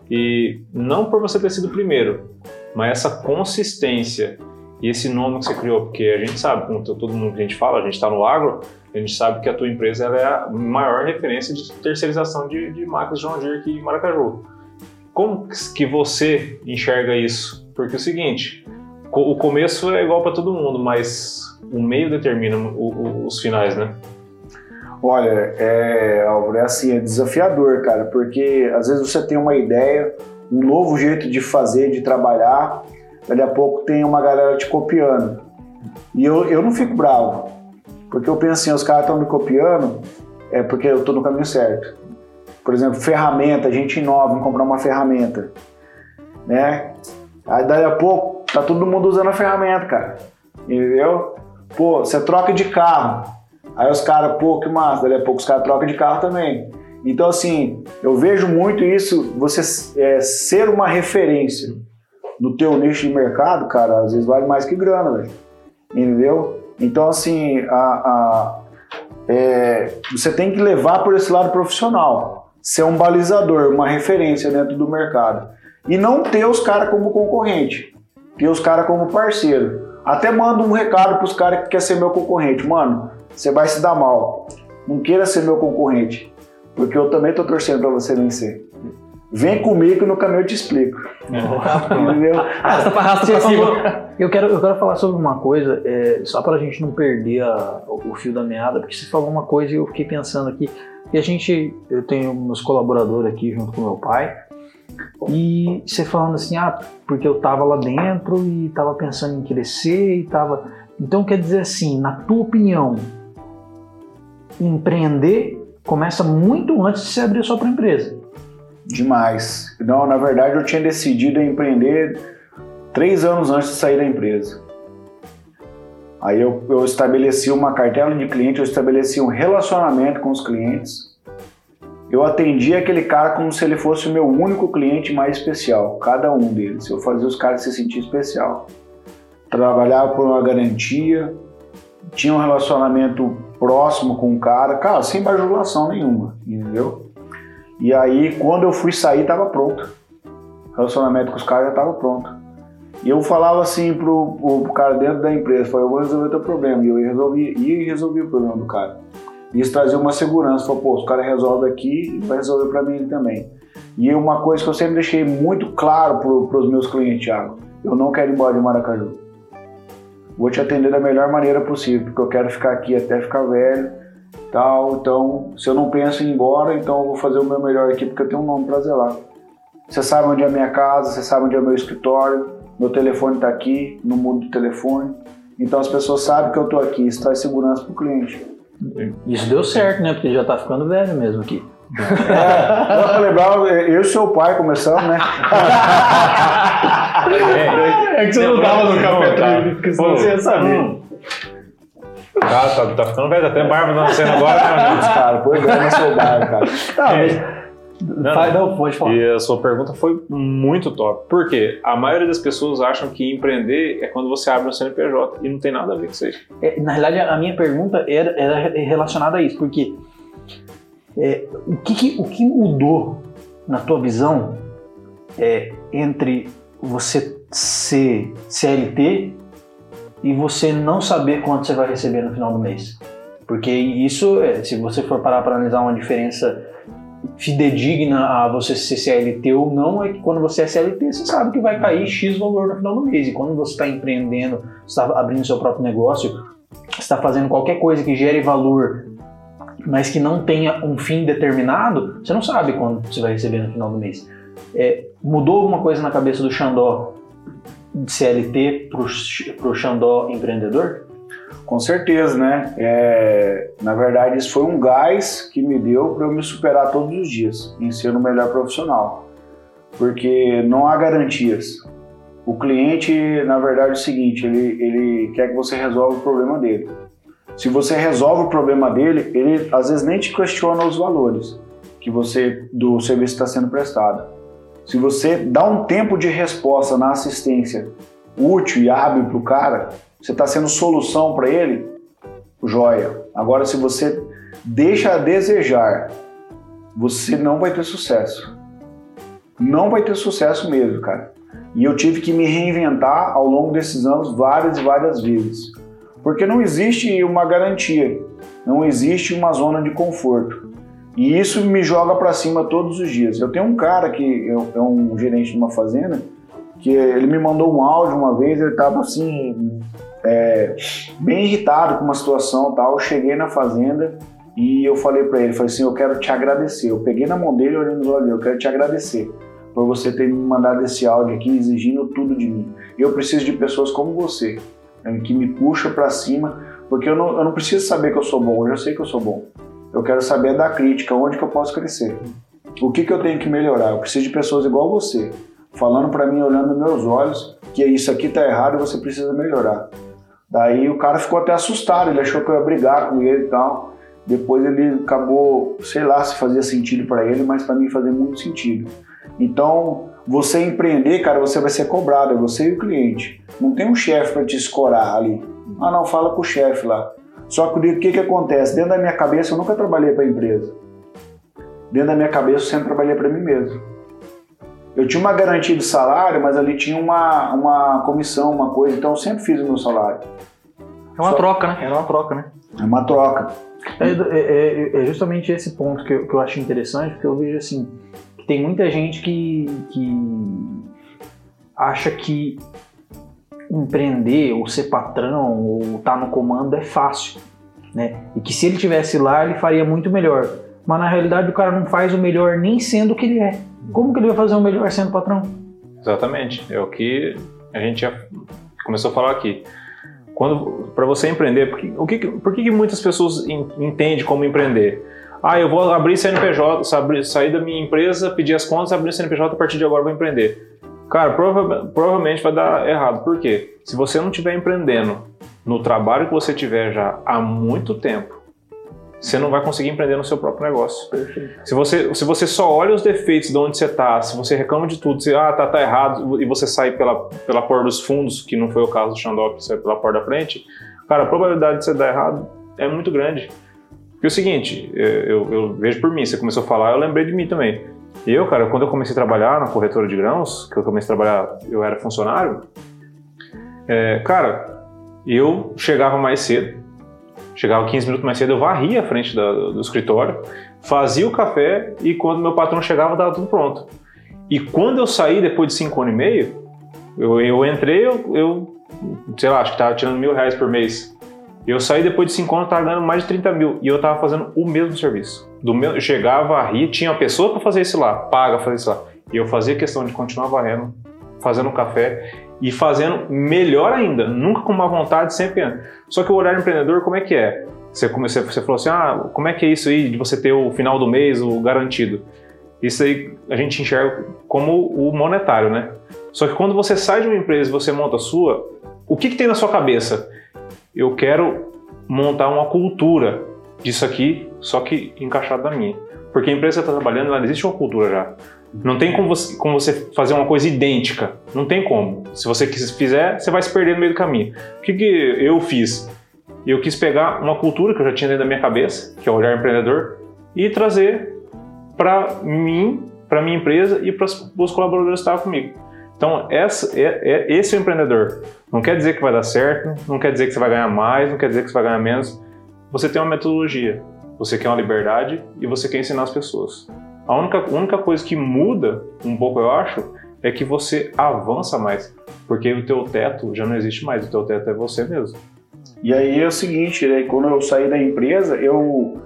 E não por você ter sido o primeiro, mas essa consistência e esse nome que você criou, porque a gente sabe, como todo mundo que a gente fala, a gente está no agro, a gente sabe que a tua empresa é a maior referência de terceirização de, de máquinas John Deere aqui em Maracaju. Como que você enxerga isso? Porque é o seguinte, o começo é igual para todo mundo, mas o meio determina os finais, né? Olha, é, Álvaro, é assim, é desafiador, cara, porque às vezes você tem uma ideia, um novo jeito de fazer, de trabalhar, daqui a pouco tem uma galera te copiando. E eu, eu não fico bravo, porque eu penso assim, os caras estão me copiando, é porque eu estou no caminho certo. Por exemplo, ferramenta, a gente inova em comprar uma ferramenta, né? Aí daí a pouco tá todo mundo usando a ferramenta, cara. Entendeu? Pô, você troca de carro. Aí os caras, pô, que massa, daí a pouco os caras trocam de carro também. Então, assim, eu vejo muito isso, você é, ser uma referência no teu nicho de mercado, cara, às vezes vale mais que grana, velho. Entendeu? Então, assim, a, a é, você tem que levar por esse lado profissional. Ser um balizador, uma referência dentro do mercado. E não ter os caras como concorrente. Ter os caras como parceiro. Até mando um recado pros caras que quer ser meu concorrente. Mano, você vai se dar mal. Não queira ser meu concorrente. Porque eu também tô torcendo para você vencer. Vem comigo que no caminho eu te explico. Entendeu? Arrasta pra arrasta pra cima. Eu quero, eu quero falar sobre uma coisa, é, só para a gente não perder a, o fio da meada, porque você falou uma coisa e eu fiquei pensando aqui. E a gente, eu tenho meus colaboradores aqui junto com meu pai, e você falando assim, ah, porque eu tava lá dentro e tava pensando em crescer e tava. Então quer dizer assim, na tua opinião, empreender começa muito antes de você abrir a sua própria empresa. Demais. Não, na verdade eu tinha decidido empreender três anos antes de sair da empresa. Aí eu, eu estabeleci uma cartela de clientes, eu estabeleci um relacionamento com os clientes. Eu atendia aquele cara como se ele fosse o meu único cliente mais especial, cada um deles. Eu fazia os caras se sentir especial. Trabalhava por uma garantia, tinha um relacionamento próximo com o cara, cara, sem bajulação nenhuma, entendeu? E aí, quando eu fui sair, estava pronto. O relacionamento com os caras já estava pronto. E eu falava assim pro, pro cara dentro da empresa, falei, eu vou resolver o teu problema. E eu resolvi, e resolvi o problema do cara. E isso trazia uma segurança, falou, pô, os caras resolvem aqui e vai resolver para mim também. E uma coisa que eu sempre deixei muito claro para os meus clientes, Thiago, eu não quero ir embora de Maracaju. Vou te atender da melhor maneira possível, porque eu quero ficar aqui até ficar velho tal. Então, se eu não penso em ir embora, então eu vou fazer o meu melhor aqui porque eu tenho um nome para zelar. Você sabe onde é a minha casa, você sabe onde é o meu escritório, meu telefone está aqui, no mudo do telefone. Então as pessoas sabem que eu estou aqui, isso traz segurança para o cliente. Isso deu certo, né? Porque já está ficando velho mesmo aqui. É, lembrar, eu e seu pai começamos, né? É, é que você não estava no café, porque senão você ia saber. Hum. Tá, tá, tá ficando velho, até barba nascendo agora, né, cara? Põe grana no seu barba, cara. Tá, mas... Não, não, pode falar. E a sua pergunta foi muito top. Por quê? A maioria das pessoas acham que empreender é quando você abre um CNPJ e não tem nada a ver com isso aí. É, na realidade, a minha pergunta era, era relacionada a isso, porque é, o, que, que, o que mudou na tua visão é, entre você ser CLT e você não saber quanto você vai receber no final do mês. Porque isso, é, se você for parar para analisar uma diferença fidedigna a você ser CLT ou não é que quando você é CLT, você sabe que vai cair X valor no final do mês. E quando você está empreendendo, está abrindo seu próprio negócio, está fazendo qualquer coisa que gere valor, mas que não tenha um fim determinado, você não sabe quando você vai receber no final do mês. É, mudou alguma coisa na cabeça do Xandó de CLT para o Xandó empreendedor? Com certeza, né? É, na verdade, isso foi um gás que me deu para eu me superar todos os dias em ser o melhor profissional. Porque não há garantias. O cliente, na verdade, é o seguinte: ele, ele quer que você resolva o problema dele. Se você resolve o problema dele, ele às vezes nem te questiona os valores que você do serviço está sendo prestado. Se você dá um tempo de resposta na assistência útil e hábil para o cara, você está sendo solução para ele, joia. Agora, se você deixa a desejar, você não vai ter sucesso. Não vai ter sucesso mesmo, cara. E eu tive que me reinventar ao longo desses anos várias e várias vezes. Porque não existe uma garantia, não existe uma zona de conforto. E isso me joga para cima todos os dias. Eu tenho um cara que é um gerente de uma fazenda, que ele me mandou um áudio uma vez, ele estava assim, é, bem irritado com uma situação tal. Eu cheguei na fazenda e eu falei para ele, falei assim, eu quero te agradecer. Eu peguei na mão dele, olhando nos olhos, eu quero te agradecer por você ter me mandado esse áudio aqui exigindo tudo de mim. Eu preciso de pessoas como você, que me puxa para cima, porque eu não, eu não preciso saber que eu sou bom, eu já sei que eu sou bom. Eu quero saber da crítica, onde que eu posso crescer. O que, que eu tenho que melhorar? Eu preciso de pessoas igual você, falando para mim, olhando nos meus olhos, que isso aqui tá errado e você precisa melhorar. Daí o cara ficou até assustado, ele achou que eu ia brigar com ele e tal. Depois ele acabou, sei lá se fazia sentido para ele, mas para mim fazia muito sentido. Então, você empreender, cara, você vai ser cobrado, é você e o cliente. Não tem um chefe para te escorar ali. Ah, não, fala com o chefe lá. Só que o que, que acontece? Dentro da minha cabeça, eu nunca trabalhei para empresa. Dentro da minha cabeça, eu sempre trabalhei para mim mesmo. Eu tinha uma garantia de salário, mas ali tinha uma, uma comissão, uma coisa, então eu sempre fiz o meu salário. É uma Só... troca, né? Era uma troca, né? É uma troca. É, é, é, é justamente esse ponto que eu, que eu acho interessante, porque eu vejo assim, tem muita gente que, que acha que empreender, ou ser patrão, ou estar tá no comando é fácil, né? E que se ele tivesse lá, ele faria muito melhor. Mas na realidade o cara não faz o melhor nem sendo o que ele é. Como que ele vai fazer o melhor sendo patrão? Exatamente. É o que a gente já começou a falar aqui. Quando para você empreender, por que, o que, por que, que muitas pessoas entendem como empreender? Ah, eu vou abrir CNPJ, sair da minha empresa, pedir as contas, abrir CNPJ a partir de agora vou empreender. Cara, prova provavelmente vai dar errado. Por quê? Se você não estiver empreendendo no trabalho que você tiver já há muito tempo, você não vai conseguir empreender no seu próprio negócio. Se você, se você só olha os defeitos de onde você está, se você reclama de tudo, se ah, tá, tá errado, e você sai pela, pela porta dos fundos, que não foi o caso do Xandó, que saiu pela porta da frente, cara, a probabilidade de você dar errado é muito grande. Porque é o seguinte, eu, eu vejo por mim, você começou a falar, eu lembrei de mim também. Eu, cara, quando eu comecei a trabalhar na corretora de grãos, que eu comecei a trabalhar, eu era funcionário, é, cara, eu chegava mais cedo, Chegava 15 minutos mais cedo, eu varria a frente da, do escritório, fazia o café e quando meu patrão chegava, estava tudo pronto. E quando eu saí depois de 5 anos e meio, eu, eu entrei, eu, eu, sei lá, acho que estava tirando mil reais por mês. Eu saí depois de 5 anos, estava ganhando mais de 30 mil e eu estava fazendo o mesmo serviço. Do meu, eu chegava, varria, tinha uma pessoa para fazer isso lá, paga fazer isso lá. E eu fazia questão de continuar varrendo, fazendo café e fazendo melhor ainda, nunca com má vontade, sempre. Só que o horário empreendedor, como é que é? Você, comecei, você falou assim, ah, como é que é isso aí de você ter o final do mês, o garantido? Isso aí a gente enxerga como o monetário, né? Só que quando você sai de uma empresa e você monta a sua, o que, que tem na sua cabeça? Eu quero montar uma cultura disso aqui, só que encaixado na minha. Porque a empresa que está trabalhando, ela existe uma cultura já. Não tem como você, como você, fazer uma coisa idêntica. Não tem como. Se você fizer, você vai se perder no meio do caminho. O que, que eu fiz? Eu quis pegar uma cultura que eu já tinha dentro da minha cabeça, que é o olhar empreendedor, e trazer para mim, para minha empresa e para os colaboradores que estavam comigo. Então, essa, é, é, esse é o empreendedor. Não quer dizer que vai dar certo, não quer dizer que você vai ganhar mais, não quer dizer que você vai ganhar menos. Você tem uma metodologia, você quer uma liberdade e você quer ensinar as pessoas. A única, única coisa que muda um pouco, eu acho, é que você avança mais. Porque o teu teto já não existe mais, o teu teto é você mesmo. E aí é o seguinte, né? Quando eu saí da empresa, eu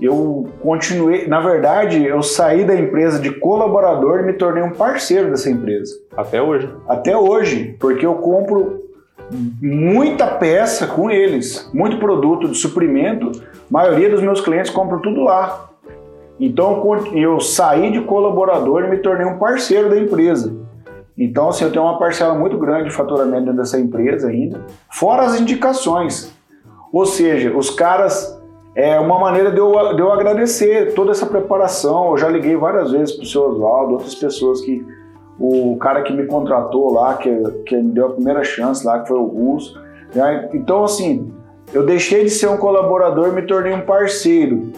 eu continuei, na verdade, eu saí da empresa de colaborador e me tornei um parceiro dessa empresa. Até hoje. Até hoje, porque eu compro muita peça com eles, muito produto de suprimento. A maioria dos meus clientes compram tudo lá. Então eu saí de colaborador e me tornei um parceiro da empresa. Então, assim, eu tenho uma parcela muito grande de faturamento dentro dessa empresa ainda, fora as indicações. Ou seja, os caras é uma maneira de eu, de eu agradecer toda essa preparação. Eu já liguei várias vezes para o seu Oswaldo, outras pessoas que. O cara que me contratou lá, que, que me deu a primeira chance lá, que foi o Russo. Né? Então, assim, eu deixei de ser um colaborador e me tornei um parceiro.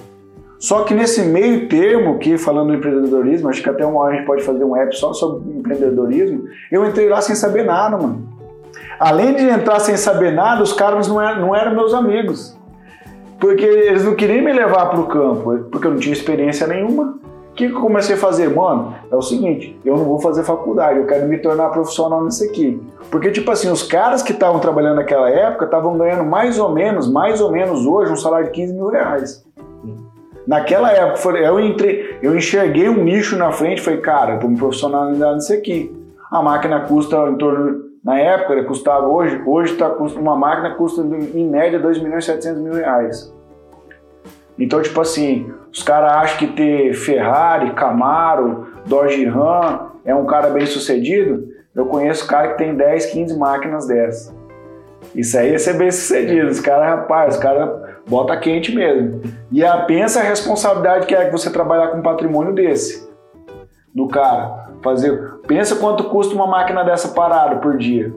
Só que nesse meio termo, que falando do empreendedorismo, acho que até uma hora a gente pode fazer um app só sobre empreendedorismo, eu entrei lá sem saber nada, mano. Além de entrar sem saber nada, os caras não eram, não eram meus amigos. Porque eles não queriam me levar para o campo, porque eu não tinha experiência nenhuma. O que, eu comecei a fazer? Mano, é o seguinte, eu não vou fazer faculdade, eu quero me tornar profissional nisso aqui. Porque, tipo assim, os caras que estavam trabalhando naquela época estavam ganhando mais ou menos, mais ou menos hoje, um salário de 15 mil reais. Naquela época, eu, entrei, eu enxerguei um nicho na frente, falei, cara, eu vou me profissionalizar nisso aqui. A máquina custa em torno na época custava hoje, hoje tá, uma máquina custa em média 2 milhões e 700 mil reais. Então, tipo assim, os caras acham que ter Ferrari, Camaro, Dodge Ram é um cara bem sucedido. Eu conheço cara que tem 10, 15 máquinas dessas. Isso aí é ser bem sucedido. Os caras, rapaz, os caras bota quente mesmo. E a, pensa a responsabilidade que é que você trabalhar com um patrimônio desse. Do cara. Fazer. Pensa quanto custa uma máquina dessa parada por dia.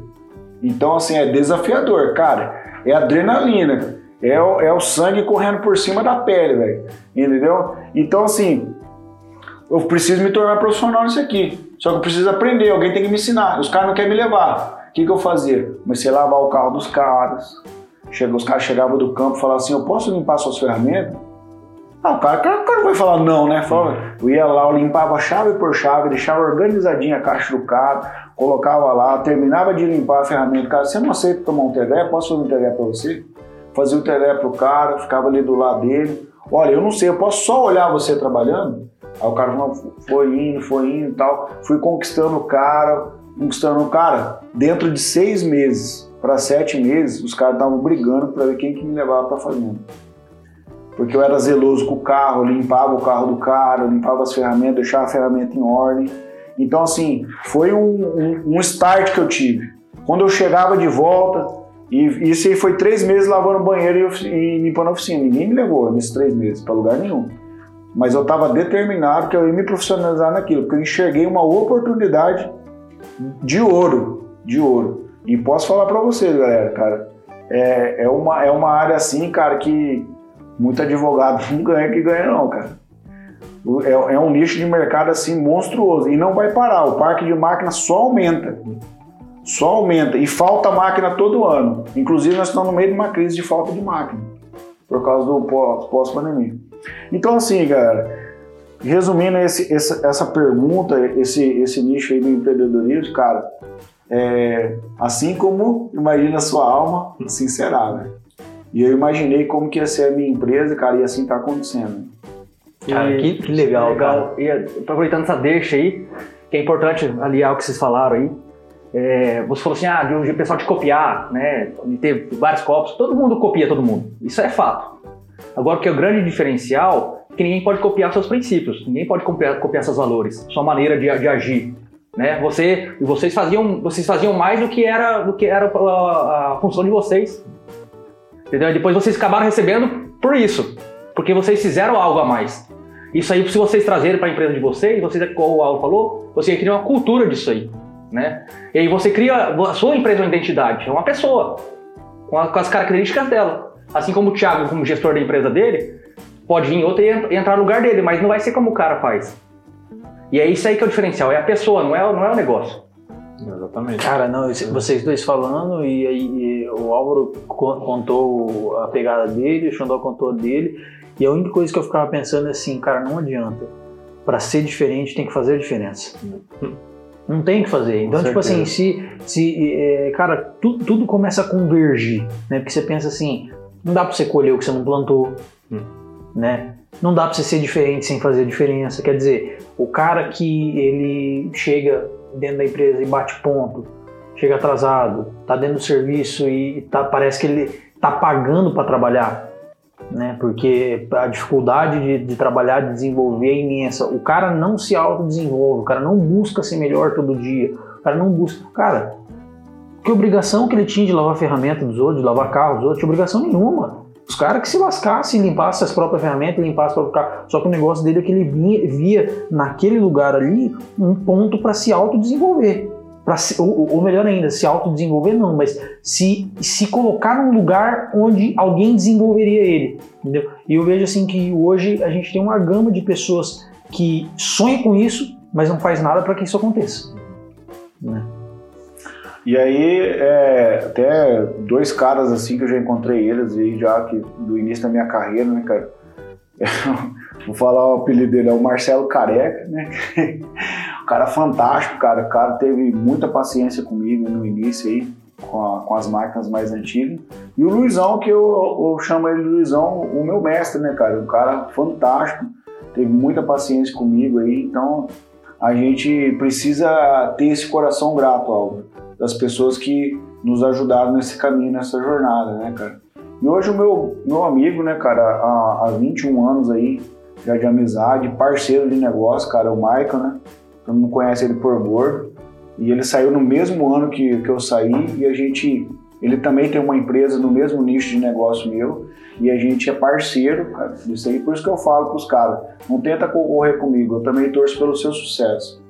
Então, assim, é desafiador, cara. É adrenalina. É o, é o sangue correndo por cima da pele, velho. Entendeu? Então, assim, eu preciso me tornar profissional nisso aqui. Só que eu preciso aprender, alguém tem que me ensinar. Os caras não querem me levar. O que, que eu fazia? Comecei a lavar o carro dos caras. Chegou, os caras chegavam do campo e falavam assim: Eu posso limpar suas ferramentas? Ah, o cara, o cara, não vai falar não, né? Fala, eu ia lá, eu limpava chave por chave, deixava organizadinha a caixa do carro, colocava lá, terminava de limpar a ferramenta. Cara, você não aceita tomar um telé? Posso fazer um telé para você? Fazia o telé pro cara, ficava ali do lado dele. Olha, eu não sei, eu posso só olhar você trabalhando? Aí o cara foi indo, foi indo e tal. Fui conquistando o cara, conquistando o cara. Dentro de seis meses para sete meses, os caras estavam brigando para ver quem que me levava para fazenda porque eu era zeloso com o carro, limpava o carro do cara, limpava as ferramentas, deixava a ferramenta em ordem. Então, assim, foi um, um, um start que eu tive. Quando eu chegava de volta, e isso aí foi três meses lavando banheiro e, e limpando a oficina. Ninguém me levou nesses três meses para lugar nenhum. Mas eu estava determinado que eu ia me profissionalizar naquilo, porque eu enxerguei uma oportunidade de ouro, de ouro. E posso falar para vocês, galera, cara, é, é, uma, é uma área assim, cara, que muito advogado não ganha que ganha não, cara. É, é, um nicho de mercado assim monstruoso e não vai parar. O parque de máquinas só aumenta. Só aumenta. E falta máquina todo ano. Inclusive, nós estamos no meio de uma crise de falta de máquina. Por causa do pós-pandemia. Então, assim, galera, resumindo esse, essa, essa pergunta, esse, esse nicho aí do empreendedorismo, cara, é, assim como imagina a sua alma, assim será, né? E eu imaginei como que ia ser a minha empresa, cara, e assim tá acontecendo. Cara, que, que legal, legal. E aproveitando essa deixa aí, que é importante aliar o que vocês falaram aí. É, você falou assim, ah, de um pessoal de copiar, né? De ter vários copos. Todo mundo copia todo mundo. Isso é fato. Agora, o que é o grande diferencial é que ninguém pode copiar seus princípios, ninguém pode copiar, copiar seus valores, sua maneira de, de agir. Né? Você, vocês faziam, vocês faziam mais do que era, do que era a, a função de vocês Entendeu? Depois vocês acabaram recebendo por isso, porque vocês fizeram algo a mais. Isso aí, se vocês trazerem para a empresa de vocês, vocês, como o Alvo falou, você cria uma cultura disso aí, né? E aí você cria, a sua empresa uma identidade, é uma pessoa, com, a, com as características dela. Assim como o Thiago, como gestor da empresa dele, pode vir outro e entrar no lugar dele, mas não vai ser como o cara faz. E é isso aí que é o diferencial, é a pessoa, não é, não é o negócio. Exatamente. Cara, não, vocês dois falando e aí o Álvaro contou a pegada dele, o Xandó contou a dele, e a única coisa que eu ficava pensando é assim, cara, não adianta. para ser diferente tem que fazer a diferença. Não tem o que fazer. Então, tipo assim, se, se é, cara, tu- tudo começa a convergir, né? Porque você pensa assim, não dá pra você colher o que você não plantou, Hum. né? Não dá pra você ser diferente sem fazer a diferença. Quer dizer, o cara que ele chega dentro da empresa e bate ponto, chega atrasado, tá dentro do serviço e tá, parece que ele tá pagando para trabalhar, né? Porque a dificuldade de, de trabalhar, de desenvolver é imensa. O cara não se autodesenvolve, o cara não busca ser melhor todo dia, o cara não busca. Cara, que obrigação que ele tinha de lavar ferramenta dos outros, de lavar carro dos outros? Tinha obrigação nenhuma. Os caras que se lascassem, limpassem as próprias ferramentas, limpassem o próprio carro. Só que o negócio dele é que ele vinha- via naquele lugar ali um ponto para se autodesenvolver. Se, ou, ou melhor ainda, se autodesenvolver não, mas se, se colocar num lugar onde alguém desenvolveria ele. Entendeu? E eu vejo assim que hoje a gente tem uma gama de pessoas que sonham com isso, mas não faz nada para que isso aconteça. E aí, é, até dois caras assim que eu já encontrei eles aí já que do início da minha carreira, né, cara? Vou falar o apelido dele, é o Marcelo Careca, né? cara fantástico, cara. O cara teve muita paciência comigo no início aí, com, a- com as máquinas mais antigas. E o Luizão, que eu, eu chamo ele Luizão, o meu mestre, né, cara? Um cara fantástico, teve muita paciência comigo aí, então a gente precisa ter esse coração grato, Álvaro das pessoas que nos ajudaram nesse caminho, nessa jornada, né, cara? E hoje o meu, meu amigo, né, cara, há, há 21 anos aí, já de amizade, parceiro de negócio, cara, o Michael, né? Todo mundo conhece ele por gordo. E ele saiu no mesmo ano que, que eu saí e a gente... Ele também tem uma empresa no mesmo nicho de negócio meu e a gente é parceiro, cara, disso aí. Por isso que eu falo pros caras, não tenta concorrer comigo, eu também torço pelo seu sucesso.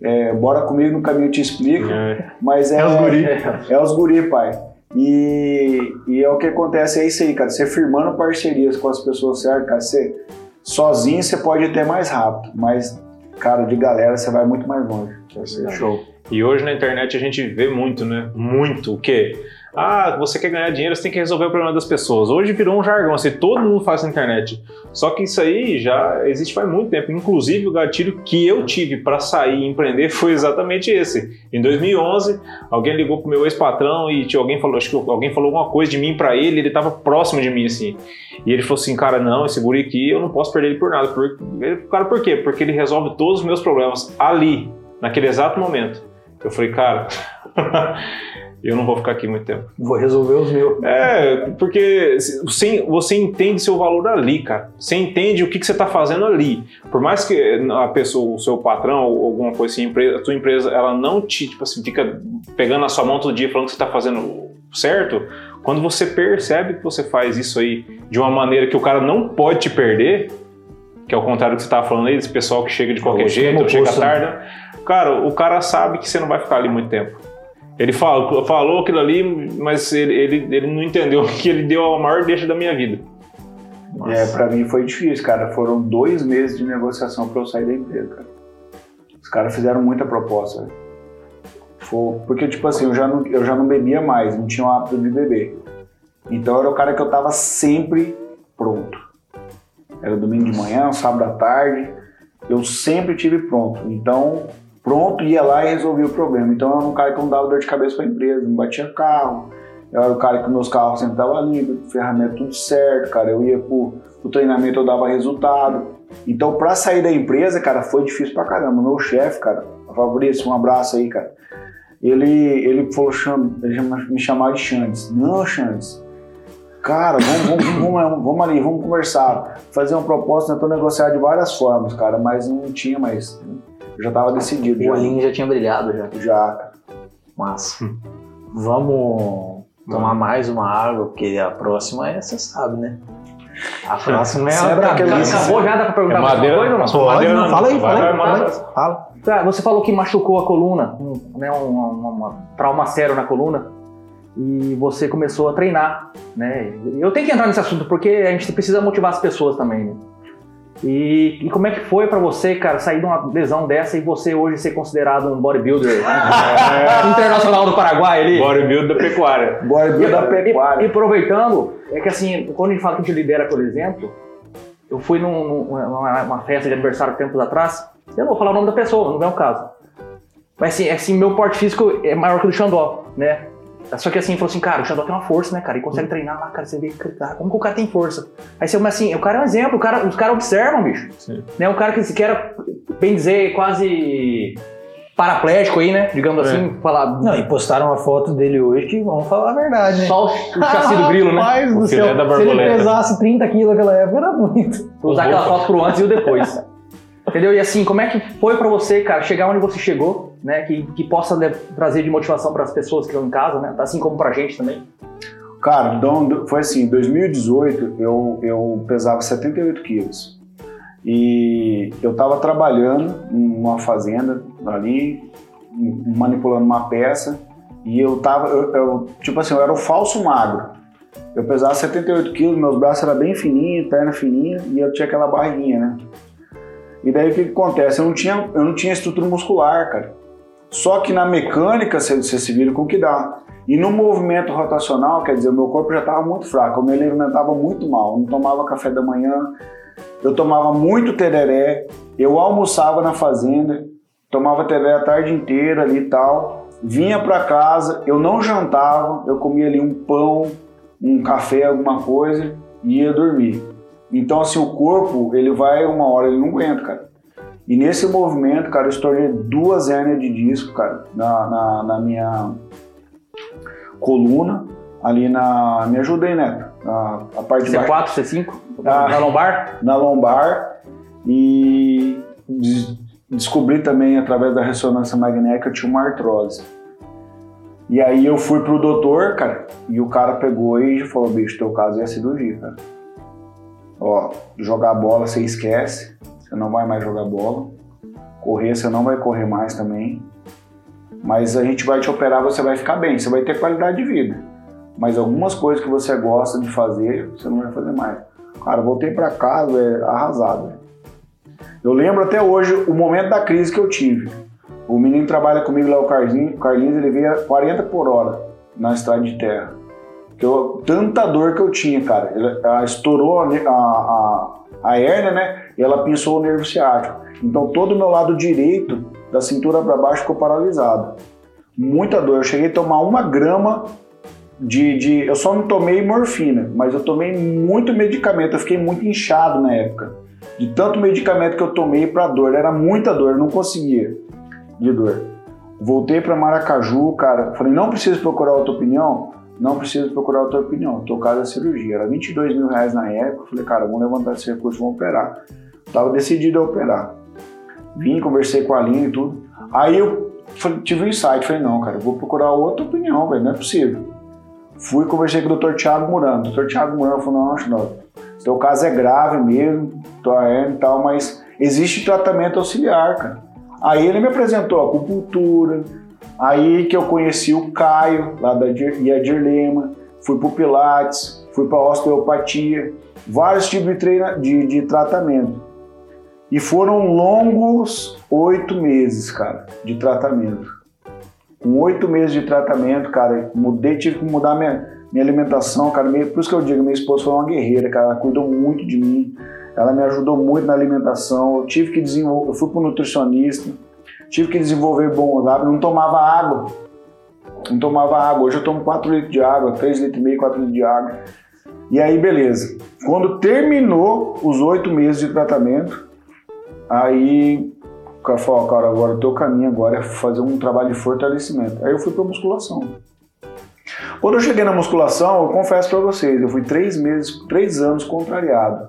É, bora comigo no caminho te explico. É. Mas é, É os guri. É os guri, pai. E, e é o que acontece, é isso aí, cara. Você firmando parcerias com as pessoas certas, cara, você, sozinho você pode ir até mais rápido, mas, cara, de galera você vai muito mais longe. Você- Show. E hoje na internet a gente vê muito, né? Muito o quê? Ah, você quer ganhar dinheiro, você tem que resolver o problema das pessoas. Hoje virou um jargão, assim, todo mundo faz na internet. Só que isso aí já existe faz muito tempo. Inclusive, o gatilho que eu tive para sair e empreender foi exatamente esse. Em 2011, alguém ligou pro meu ex-patrão e tinha alguém falou, acho que alguém falou alguma coisa de mim para ele, ele tava próximo de mim, assim. E ele falou assim, cara, não, esse guri aqui, eu não posso perder ele por nada. Por... Cara, por quê? Porque ele resolve todos os meus problemas ali, naquele exato momento. Eu falei, cara, eu não vou ficar aqui muito tempo. Vou resolver os meus. É, porque você, entende seu valor ali, cara. Você entende o que, que você está fazendo ali. Por mais que a pessoa, o seu patrão ou alguma coisa assim, a tua empresa, ela não te, tipo assim, fica pegando na sua mão todo dia falando que você está fazendo certo. Quando você percebe que você faz isso aí de uma maneira que o cara não pode te perder, que é o contrário do que você estava falando aí, desse pessoal que chega de qualquer jeito, chega né? tarde. Cara, o cara sabe que você não vai ficar ali muito tempo. Ele falou, falou aquilo ali, mas ele, ele, ele não entendeu que ele deu a maior deixa da minha vida. É, pra mim foi difícil, cara. Foram dois meses de negociação pra eu sair da empresa, cara. Os caras fizeram muita proposta. Foi- Porque, tipo assim, eu já, não, eu já não bebia mais, não tinha o hábito de beber. Então era o cara que eu tava sempre pronto. Era domingo de manhã, sábado à tarde, eu sempre tive pronto. Então, pronto, ia lá e resolvia o problema. Então eu era um cara que não dava dor de cabeça pra empresa, não batia carro. Eu era o cara que meus carros sempre estavam limpos, ferramenta tudo certo, cara. Eu ia pro, pro treinamento, eu dava resultado. Então, pra sair da empresa, cara, foi difícil pra caramba. Meu chefe, cara, Fabrício, um abraço aí, cara. Ele, ele falou, chama- me chamava de Xandes. Não, Xandes. Cara, vamos, vamos, vamos, vamos ali, vamos conversar. Fazer uma proposta, tentou negociar de várias formas, cara, mas não tinha mais. Eu já tava decidido. O Já, olhinho já tinha brilhado já. já. Massa. Vamos tomar mais uma água, porque a próxima é, você sabe, né? A próxima é a. Acabou já? Dá pra perguntar É madeira- coisa ou não? Pode, Madeira não, fala aí, Vai, fala aí, vai, fala. Fala. Tá, você falou que machucou a coluna, um, né, um, um, um trauma sério na coluna, e você começou a treinar, né? Eu tenho que entrar nesse assunto porque a gente precisa motivar as pessoas também, né? E, e como é que foi pra você, cara, sair de uma lesão dessa e você hoje ser considerado um bodybuilder internacional do Paraguai ali? Bodybuilder da pecuária. Bodybuilder da E, e pecuária. aproveitando, é que assim, quando a gente fala que a gente lidera, por exemplo, eu fui num- numa uma festa de aniversário tempos atrás, eu não vou falar o nome da pessoa, não é o caso. Mas assim, assim, meu porte físico é maior que o do Xandó, né? Só que assim, falou assim, cara, o Xandó tem uma força, né, cara? Ele consegue treinar lá, cara, você vê, cara, como que o cara tem força? Aí você, mas assim, o cara é um exemplo, o cara, os caras observam, bicho. Sim. Né? Um cara que se era, bem dizer, quase paraplégico aí, né? Digamos É. assim, falar. Não, e postaram uma foto dele hoje que vamos falar a verdade, né? Só o, o chassi do grilo, né? Rapaz do O céu, da se ele pesasse 30 quilos naquela época, era muito. Usar aquela foto pro antes e o depois. Entendeu? E assim, como é que foi pra você, cara, chegar onde você chegou, né? Que, que possa trazer de motivação para as pessoas que estão em casa, né? Assim como pra gente também. Cara, então, foi assim, em 2018 eu, eu pesava 78 quilos. E eu estava trabalhando numa fazenda ali, manipulando uma peça, e eu tava, eu, eu- tipo assim, eu era o falso magro. Eu pesava 78 quilos, meus braços eram bem fininhos, perna fininha, e eu tinha aquela barriguinha, né? E daí o que, que acontece? Eu não, tinha, eu não tinha estrutura muscular, cara. Só que na mecânica você, se vira com o que dá. E no movimento rotacional, quer dizer, o meu corpo já estava muito fraco, eu me alimentava muito mal, eu não tomava café da manhã, eu tomava muito tereré, eu almoçava na fazenda, tomava tereré a tarde inteira ali e tal, vinha para casa, eu não jantava, eu comia ali um pão, um café, alguma coisa e ia dormir. Então assim, o corpo, ele vai uma hora, ele não aguenta, cara. E nesse movimento, cara, eu estourei duas hérnias de disco, cara, na, na, na minha coluna, ali na. Me aí, Neto. Na, a parte de baixo, C4, C5, Ah. na lombar. na lombar. E des- descobri também, através da ressonância magnética, eu tinha uma artrose. E aí eu fui pro doutor, cara, e o cara pegou e falou: bicho, teu caso é a cirurgia, cara. Ó, jogar bola você esquece, você não vai mais jogar bola. Correr você não vai correr mais também. Mas a gente vai te operar, você vai ficar bem, você vai ter qualidade de vida. Mas algumas coisas que você gosta de fazer, você não vai fazer mais. Cara, voltei pra casa é, arrasado. Eu lembro até hoje o momento da crise que eu tive. O menino que trabalha comigo lá, o Carlinhos, Carlinhos ele veio a 40 por hora na estrada de terra. Eu, tanta dor que eu tinha, cara. Ele, ela estourou a, a, a, a hérnia, né? Ela pinçou o nervo ciático. Então todo o meu lado direito, da cintura para baixo, ficou paralisado. Muita dor. Eu cheguei a tomar uma grama de, de. Eu só não tomei morfina, mas eu tomei muito medicamento. Eu fiquei muito inchado na época. De tanto medicamento que eu tomei para dor. Era muita dor, eu não conseguia de dor. Voltei para Maracaju, cara. Falei, não preciso procurar outra opinião. Não preciso procurar outra opinião. Tô caso da cirurgia. Era 22 mil reais na época. Falei, cara, vamos levantar esse recurso, vamos operar. Tava decidido a operar. Vim, conversei com a Aline e tudo. Aí eu tive um insight. Falei, não, cara, eu vou procurar outra opinião, velho. Não é possível. Fui conversei com o Dr. Thiago Murano. O Dr. Thiago Murano falou, não, acho não. Seu caso é grave mesmo, tua hernia e tal, mas existe tratamento auxiliar, cara. Aí ele me apresentou acupuntura, aí que eu conheci o Caio, lá da Dir- Yadir Lema, fui pro Pilates, fui pra osteopatia, vários tipos de, treina, de, de tratamento. E foram longos oito meses, cara, de tratamento. Com oito meses de tratamento, cara, mudei, tive que mudar minha, minha alimentação, cara. Minha- Por isso que eu digo, minha esposa foi uma guerreira, cara. Ela cuidou muito de mim. Ela me ajudou muito na alimentação. Eu tive que desenvolver, eu fui pro nutricionista, tive que desenvolver bons hábitos. Não tomava água. Não tomava água. Hoje eu tomo 4 litros de água, 3 litros e meio, 4 litros de água. E aí, beleza. Quando terminou os oito meses de tratamento, aí o cara falou, "Ó, cara, agora o teu caminho agora é fazer um trabalho de fortalecimento. Aí eu fui pra musculação. Quando eu cheguei na musculação, eu confesso pra vocês, eu fui três meses, três anos contrariado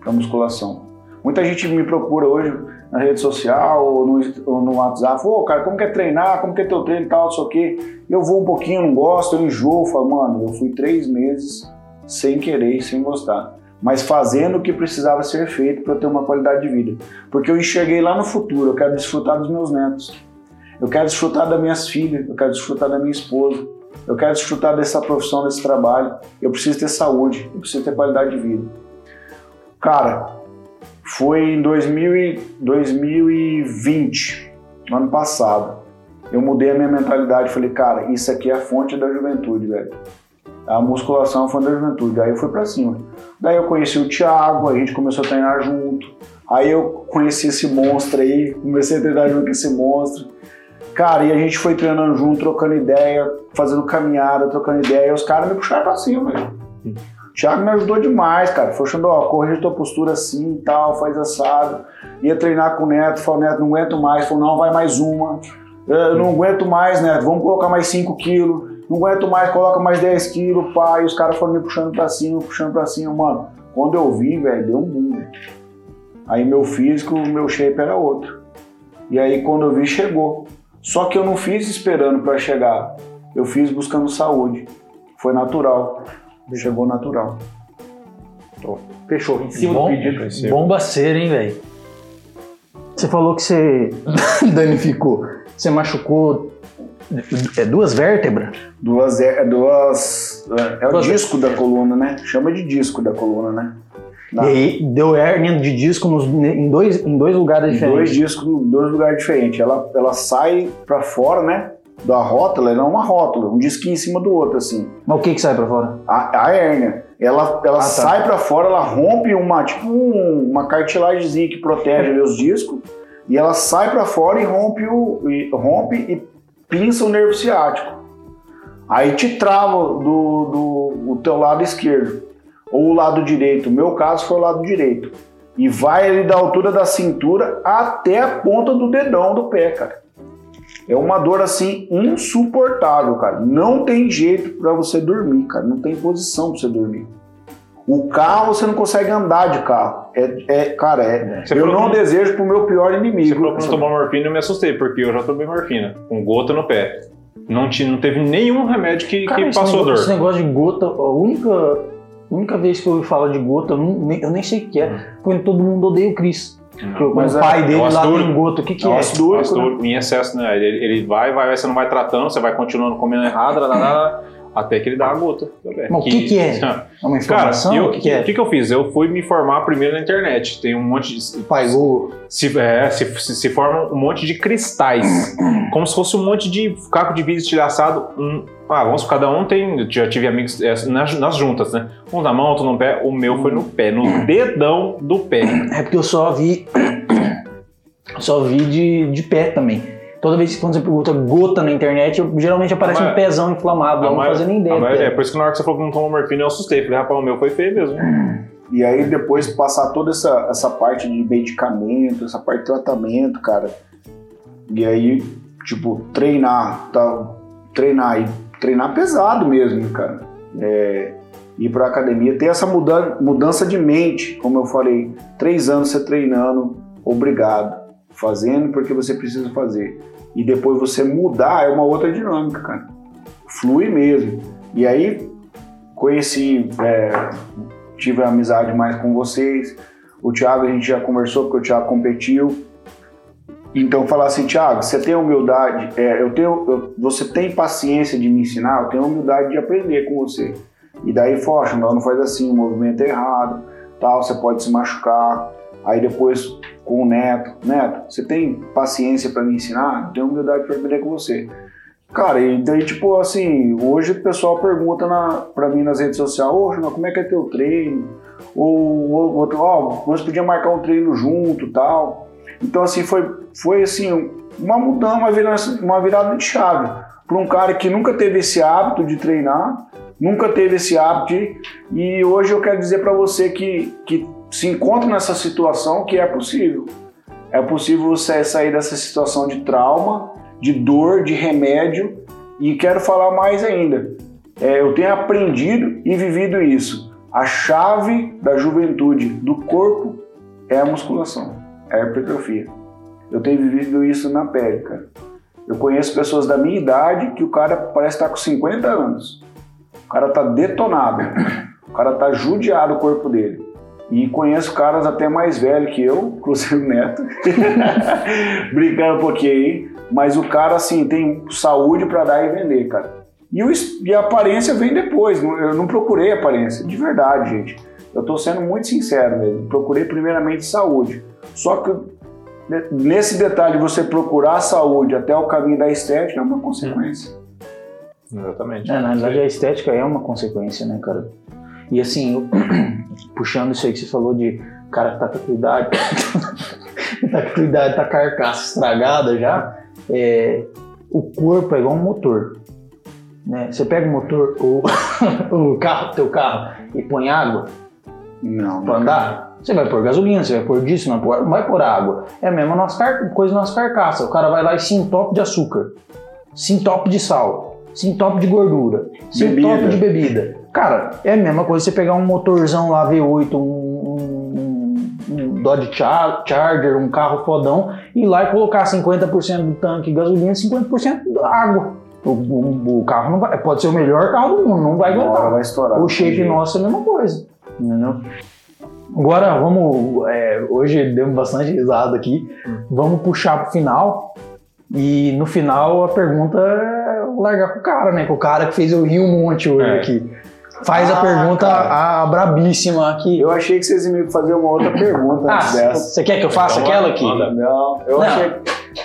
pra musculação. Muita gente me procura hoje na rede social ou no, ou no WhatsApp, ô cara, como que é treinar, como que é teu treino e tal, não sei o. Eu vou um pouquinho, não gosto, eu enjoo, falo, mano, eu fui três meses sem querer sem gostar. Mas fazendo o que precisava ser feito para ter uma qualidade de vida. Porque eu enxerguei lá no futuro, eu quero desfrutar dos meus netos. Eu quero desfrutar das minhas filhas, eu quero desfrutar da minha esposa. Eu quero desfrutar dessa profissão, desse trabalho. Eu preciso ter saúde, eu preciso ter qualidade de vida. Cara, foi em 2000 e- 2020, ano passado. Eu mudei a minha mentalidade. Falei, cara, isso aqui é a fonte da juventude, velho. A musculação foi da juventude. Aí eu fui pra cima. Daí eu conheci o Thiago, a gente começou a treinar junto. Aí eu conheci esse monstro aí, comecei a treinar junto com esse monstro. Cara, e a gente foi treinando junto, trocando ideia, fazendo caminhada, trocando ideia, e os caras me puxaram pra cima, velho. O Thiago me ajudou demais, cara. Foi achando, ó, corrige tua postura assim e tal, faz assado. Ia treinar com o Neto, falou, Neto, não aguento mais. Falou, não, vai mais uma. Eu não aguento mais, Neto, vamos colocar mais 5 quilos. Não aguento mais, coloca mais 10 quilos, pá. E os caras foram me puxando pra cima, puxando pra cima. Mano, quando eu vi, velho, deu um boom. velho. Aí meu físico, meu shape era outro. E aí quando eu vi, chegou. Só que eu não fiz esperando pra chegar. Eu fiz buscando saúde. Foi natural. Chegou natural. Fechou, em cima Bom, do pedido. Bombaceira, hein, velho? Você falou que você danificou. Você machucou é, duas vértebras? Duas, é, duas, é, é o Duas- disco da coluna, né? Chama de disco da coluna, né? Na- E aí deu hérnia de disco nos- em, dois, em dois lugares Em dois diferentes. discos, em dois lugares diferentes. Ela, ela sai pra fora, né? Da rótula, ela é uma rótula, um disquinho em cima do outro, assim. Mas o que que sai pra fora? A, a hérnia, ela, ela tá. sai pra fora, ela rompe uma, tipo um- uma cartilagemzinha que protege ali os discos, e ela sai pra fora e rompe, o, e, rompe e pinça o nervo ciático. Aí te trava do, do o teu lado esquerdo, ou o lado direito. O meu caso foi o lado direito. E vai ali da altura da cintura até a ponta do dedão do pé, cara. É uma dor assim insuportável, cara. Não tem jeito pra você dormir, cara. Não tem posição pra você dormir. O carro você não consegue andar de carro. É, é- cara, é, Você eu não que- desejo pro meu pior Você inimigo. falou que não tomou morfina, eu me assustei, porque eu já tomei morfina, com gota no pé. Não, tinha, não teve nenhum remédio que, Cara, que esse passou negócio, dor. esse negócio de gota, a única, única vez que eu ouvi falar de gota, eu, não- nem, eu nem sei o que é. Foi quando todo mundo odeia o Chris. O Mas é- pai é dele o lá tem gota. O que que É o é? ácido úrico, né? em excesso, né? Ele, ele vai, vai, vai, você não vai tratando, você vai continuando comendo errado, até que ele dá a gota. Mas o que que é? Cara, É uma informação? eu- o que que é? o que, que eu fiz? Eu fui me informar primeiro na internet. Tem um monte de. Google. Se, é, se, se, se forma um monte de cristais. como se fosse um monte de caco de vidro estilhaçado. Um, ah, vamos, cada um tem. eu Já tive amigos é, nas, nas juntas, né? Um na mão, outro no pé. O meu foi no pé, no dedão do pé. É porque eu só vi. só vi de, de pé também. Toda vez que quando você pergunta gota na internet, eu- geralmente aparece um pezão inflamado. Eu não fazia nem ideia. maioria- é por isso que na hora que você falou que não tomou morfina, eu assustei. Falei, rapaz, o meu foi feio mesmo. E aí depois passar toda essa, essa parte de medicamento, essa parte de tratamento, cara. E aí, tipo, treinar, tá? Treinar e treinar pesado mesmo, cara. É, ir pra academia, ter essa mudan mudança de mente, como eu falei, três anos você treinando, obrigado. Fazendo porque você precisa fazer. E depois você mudar é uma outra dinâmica, cara. Flui mesmo. E aí conheci, é, tive amizade mais com vocês. O Thiago a gente já conversou, porque o Thiago competiu. Então falar assim, Thiago, você tem humildade, é, eu tenho, eu- você tem paciência de me ensinar, eu tenho humildade de aprender com você. E daí, Focha, não, não faz assim, o movimento é errado, tal, você pode se machucar. Aí depois com o Neto, Neto, você tem paciência para me ensinar? Tenho humildade para aprender com você. Cara, e daí, tipo, assim, hoje o pessoal pergunta na, pra mim nas redes sociais, ô, Júnior, como é que é teu treino? Ou, ou outro, ó, nós podíamos marcar um treino junto tal. Então, assim, foi, foi assim, uma mudança, uma virada, uma virada de chave. Para um cara que nunca teve esse hábito de treinar, nunca teve esse hábito de, e hoje eu quero dizer para você que, que se encontra nessa situação que é possível. É possível você sair dessa situação de trauma, de dor, de remédio, e quero falar mais ainda. É, eu tenho aprendido e vivido isso. A chave da juventude do corpo é a musculação, é a hipertrofia. Eu tenho vivido isso na pele, cara. Eu conheço pessoas da minha idade que o cara parece estar com 50 anos. O cara tá detonado. O cara tá judiado o corpo dele. E conheço caras até mais velhos que eu, inclusive o Neto. Brincando um pouquinho aí. Mas o cara, assim, tem saúde para dar e vender, cara. E, o, e a aparência vem depois. não- Eu não procurei aparência, de verdade, gente. Eu tô sendo muito sincero mesmo. Procurei primeiramente saúde. Só que ne- nesse detalhe, você procurar a saúde até o caminho da estética é uma consequência. Exatamente. É, na verdade, a estética é uma consequência, né, cara? E assim, eu- puxando isso aí que você falou de cara que tá com a tua idade, tá com a tua idade, tá carcaça estragada já, é, o corpo é igual um motor. Né? Você pega o motor, o, o carro, teu carro, e põe água Não, pra andar, você vai pôr gasolina, você vai pôr disso, não vai pôr- não vai pôr água. É a mesma nossa car- coisa da nossa carcaça. O cara vai lá e se entope de açúcar, se entope de sal, se entope de gordura, se Bebida. entope de bebida. Cara, é a mesma coisa você pegar um motorzão lá V8, um, um- um Dodge Char- Charger, um carro fodão, e ir lá e colocar 50% do tanque de gasolina e 50% da água. O, o- o carro não vai, pode ser o melhor carro do mundo, não vai aguentar. vai estourar. O shape nosso é a mesma coisa. Entendeu? Agora vamos. é, hoje demos bastante risada aqui. Vamos puxar pro final. E no final a pergunta é largar com o cara, né? Com o cara que fez eu rir um monte hoje É. aqui. Faz a Ah, pergunta cara. a, brabíssima aqui. Eu achei que vocês iam me fazer uma outra pergunta Ah, antes dessa. você quer que eu faça Então, aquela aqui? Não, eu, Não. Achei,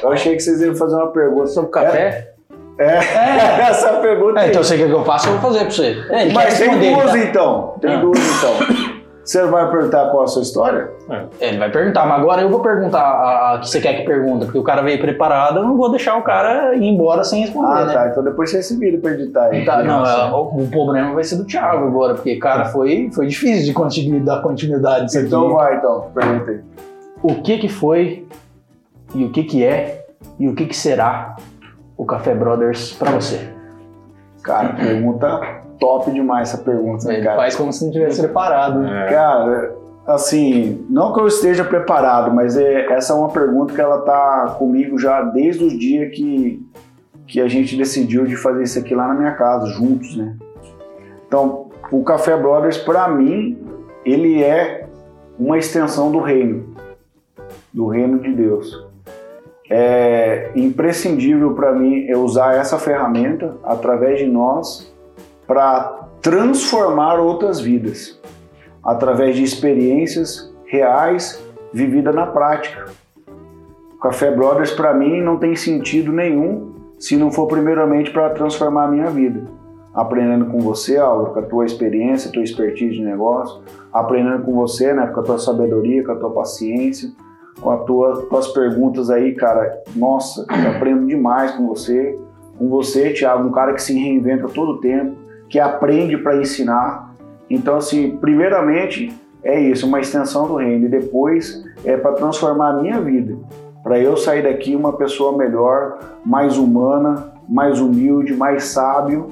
eu achei que vocês iam fazer uma pergunta Sobre café? É, essa pergunta É, aí. então você quer que eu faça, eu vou fazer pra você. É, Mas tem duas tá? então. Tem Ah. duas então. Você vai perguntar qual a sua história? É, Ele vai perguntar, mas agora eu vou perguntar a, a que você quer que pergunta, porque o cara veio preparado, eu não vou deixar o cara ir embora sem responder, Ah, né? tá. Então depois você se vira pra editar aí. Tá, não, é, o, o problema vai ser do Thiago agora, porque, cara, foi, foi difícil de continu- dar continuidade nisso Então aqui. vai, então. Pergunta aí. O que que foi, e o que que é, e o que que será o Café Brothers pra você? Cara, pergunta top demais essa pergunta, né, cara? faz como se não tivesse preparado. né? É. Cara, assim, não que eu esteja preparado, mas é, essa é uma pergunta que ela tá comigo já desde o dia que, que a gente decidiu de fazer isso aqui lá na minha casa, juntos, né? Então, o Café Brothers, para mim, ele é uma extensão do reino, do reino de Deus. É imprescindível para mim eu usar essa ferramenta através de nós para transformar outras vidas através de experiências reais vividas na prática. O Café Brothers para mim não tem sentido nenhum se não for primeiramente para transformar a minha vida. Aprendendo com você, Álvaro, com a tua experiência, tua expertise de negócio, aprendendo com você, né, com a tua sabedoria, com a tua paciência, com as tua, tuas perguntas aí, cara. Nossa, aprendo demais com você. Com você, Thiago, um cara que se reinventa todo o tempo, que aprende para ensinar. Então, assim, primeiramente é isso, uma extensão do reino, e depois é para transformar a minha vida, para eu sair daqui uma pessoa melhor, mais humana, mais humilde, mais sábio,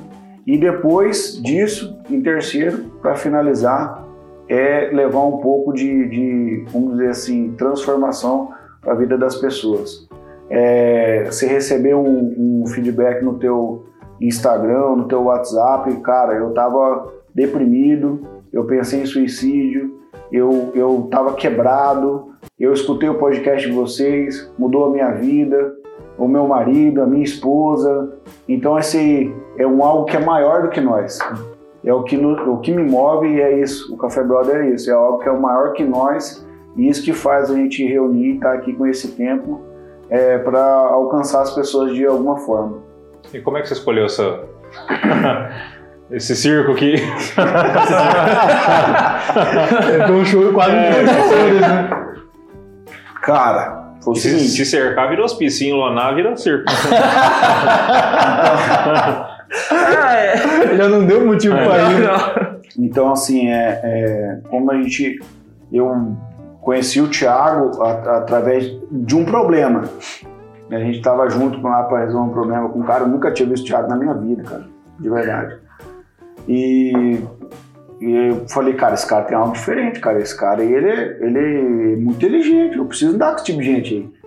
e depois disso, em terceiro, para finalizar, é levar um pouco de, de, vamos dizer assim, transformação para a vida das pessoas. É, você receber um, um feedback no teu Instagram, no teu WhatsApp, cara, eu tava deprimido, eu pensei em suicídio, eu, eu tava quebrado, eu escutei o podcast de vocês, mudou a minha vida, o meu marido, a minha esposa. Então esse é um algo que é maior do que nós. É o que, no- o que me move e é isso. O Café Brother é isso. É algo que é maior que nós e isso que faz a gente reunir e estar aqui com esse tempo é, para alcançar as pessoas de alguma forma. E como é que você escolheu essa... esse circo aqui? Foi um show quase um né? Cara, foi Se, se cercar, vira hospício. Se enlonar, vira circo. Ah, é. Já não deu motivo É. pra ir. Não. Então, assim, é, é, como a gente. Eu conheci o Thiago a- através de um problema. A gente estava junto lá para resolver um problema com um cara. Eu nunca tinha visto Thiago na minha vida, cara. De verdade. E, e eu falei, cara, esse cara tem algo diferente, cara. Esse cara, ele ele é muito inteligente. Eu preciso andar com esse tipo de gente aí.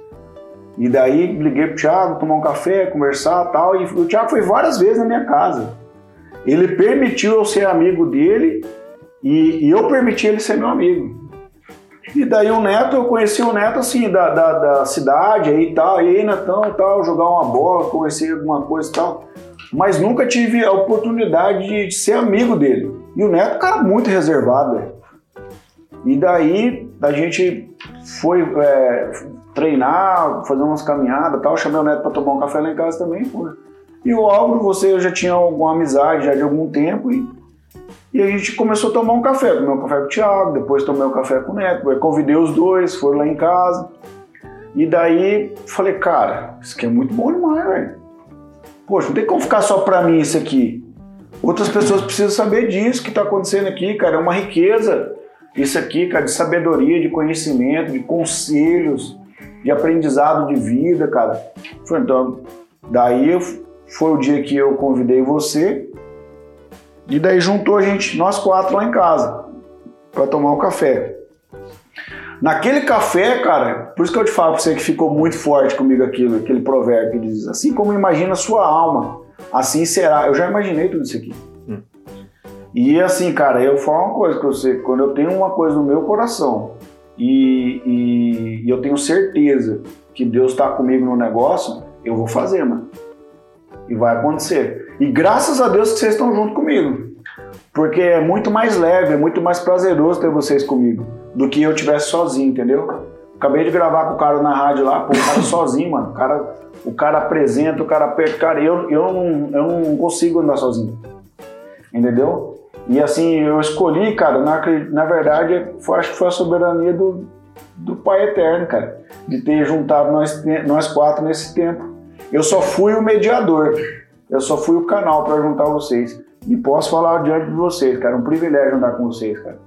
E daí liguei pro Thiago, tomar um café, conversar tal. E o Thiago foi várias vezes na minha casa. Ele permitiu eu ser amigo dele e, e eu permiti ele ser meu amigo. E daí o Neto, eu conheci o Neto assim, da, da, da cidade aí e tal, e aí Netão e tal, jogar uma bola, conhecer alguma coisa e tal. Mas nunca tive a oportunidade de, de ser amigo dele. E o Neto, cara, muito reservado. E daí a gente foi é, treinar, fazer umas caminhadas e tal. Chamei o Neto pra tomar um café lá em casa também, pô. E o Álvaro, você eu já tinha alguma amizade já de algum tempo e, e a gente começou a tomar um café. Tomei um café com o Thiago, depois tomei um café com o Neto. Eu convidei os dois, foram lá em casa. E daí falei, cara, isso aqui é muito bom demais, velho. Poxa, não tem como ficar só pra mim isso aqui. Outras pessoas precisam saber disso que tá acontecendo aqui, cara. É uma riqueza isso aqui, cara, de sabedoria, de conhecimento, de conselhos, de aprendizado de vida, cara. Então, daí foi o dia que eu convidei você e daí juntou a gente, nós quatro lá em casa, para tomar um café. Naquele café, cara, por isso que eu te falo pra você que ficou muito forte comigo aquilo, aquele provérbio que diz assim como imagina a sua alma, assim será. Eu já imaginei tudo isso aqui. Hum. E assim, cara, eu falo uma coisa pra você, quando eu tenho uma coisa no meu coração e, e, e eu tenho certeza que Deus está comigo no negócio, eu vou fazer, mano. E vai acontecer. E graças a Deus que vocês estão junto comigo. Porque é muito mais leve, é muito mais prazeroso ter vocês comigo do que eu tivesse sozinho, entendeu? Acabei de gravar com o cara na rádio lá, pô, o cara sozinho, mano. O cara, o cara apresenta, o cara aperta. Cara, eu, eu, não, eu não consigo andar sozinho. Entendeu? E assim, eu escolhi, cara, na, na verdade, foi, acho que foi a soberania do, do Pai Eterno, cara, de ter juntado nós, nós quatro nesse tempo. Eu só fui o mediador, eu só fui o canal para juntar vocês. E posso falar diante de vocês, cara, é um privilégio andar com vocês, cara.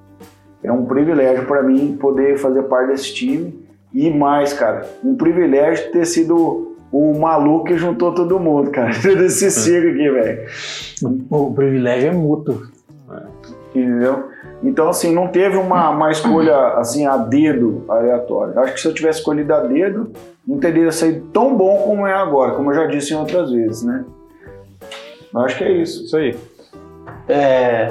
É um privilégio para mim poder fazer parte desse time. E mais, cara, um privilégio ter sido o maluco que juntou todo mundo, cara. Todo esse circo aqui, velho. O privilégio é mútuo. Entendeu? Então, assim, não teve uma, uma escolha assim a dedo aleatória. Acho que se eu tivesse escolhido a dedo, não teria saído tão bom como é agora, como eu já disse em outras vezes, né? Eu acho que é isso. Isso aí é,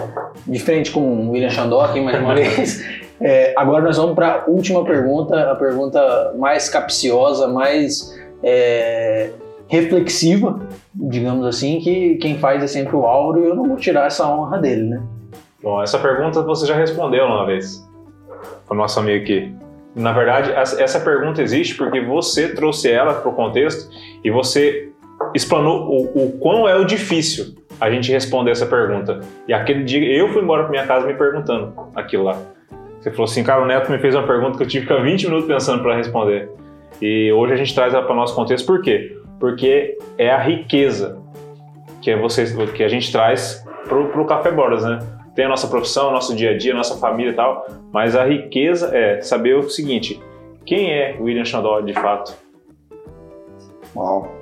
diferente com o William aqui mais uma vez. É, agora nós vamos para a última pergunta, a pergunta mais capciosa, mais é, reflexiva, digamos assim, que quem faz é sempre o Auro e eu não vou tirar essa honra dele, né? Bom, essa pergunta você já respondeu uma vez para o nosso amigo aqui. Na verdade, essa pergunta existe porque você trouxe ela para o contexto e você explanou o, o quão é o difícil a gente responder essa pergunta. E aquele dia eu fui embora para minha casa me perguntando aquilo lá. Você falou assim, cara, o Neto me fez uma pergunta que eu tive que ficar 20 minutos pensando para responder. E hoje a gente traz ela para o nosso contexto, por quê? Porque é a riqueza que, é vocês, que a gente traz para o Café Bordas, né? Tem a nossa profissão, nosso dia a dia, nossa família e tal, mas a riqueza é saber o seguinte: quem é William Chandor de fato? Uau.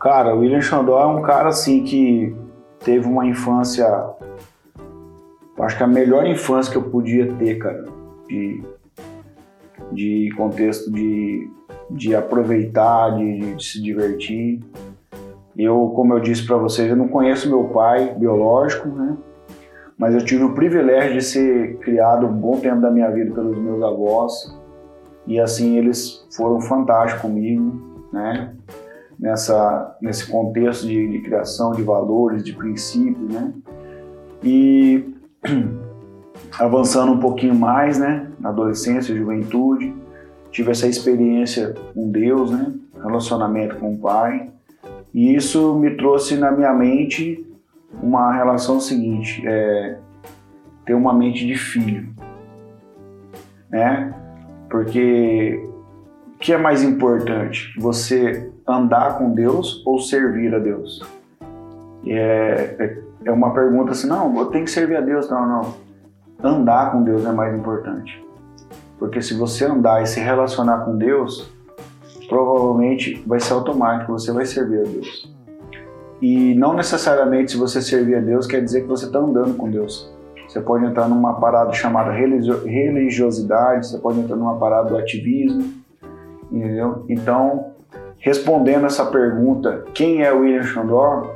Cara, o William Xandó é um cara assim que teve uma infância. Acho que a melhor infância que eu podia ter, cara. De, de contexto de, de aproveitar, de, de se divertir. Eu, como eu disse para vocês, eu não conheço meu pai biológico, né? Mas eu tive o privilégio de ser criado um bom tempo da minha vida pelos meus avós. E assim, eles foram fantásticos comigo, né? nessa, nesse contexto de, de criação de valores, de princípios, né? E avançando um pouquinho mais, né? Na adolescência, juventude, tive essa experiência com Deus, né? Relacionamento com o Pai. E isso me trouxe na minha mente uma relação seguinte, é ter uma mente de filho, né? Porque o que é mais importante? Você andar com Deus ou servir a Deus? É, é, é, uma pergunta assim, não, eu tenho que servir a Deus. Não, não. Andar com Deus é mais importante. Porque se você andar e se relacionar com Deus, provavelmente vai ser automático, você vai servir a Deus. E não necessariamente se você servir a Deus quer dizer que você está andando com Deus. Você pode entrar numa parada chamada religiosidade, você pode entrar numa parada do ativismo, entendeu? Então, Respondendo essa pergunta, quem é William Chandor?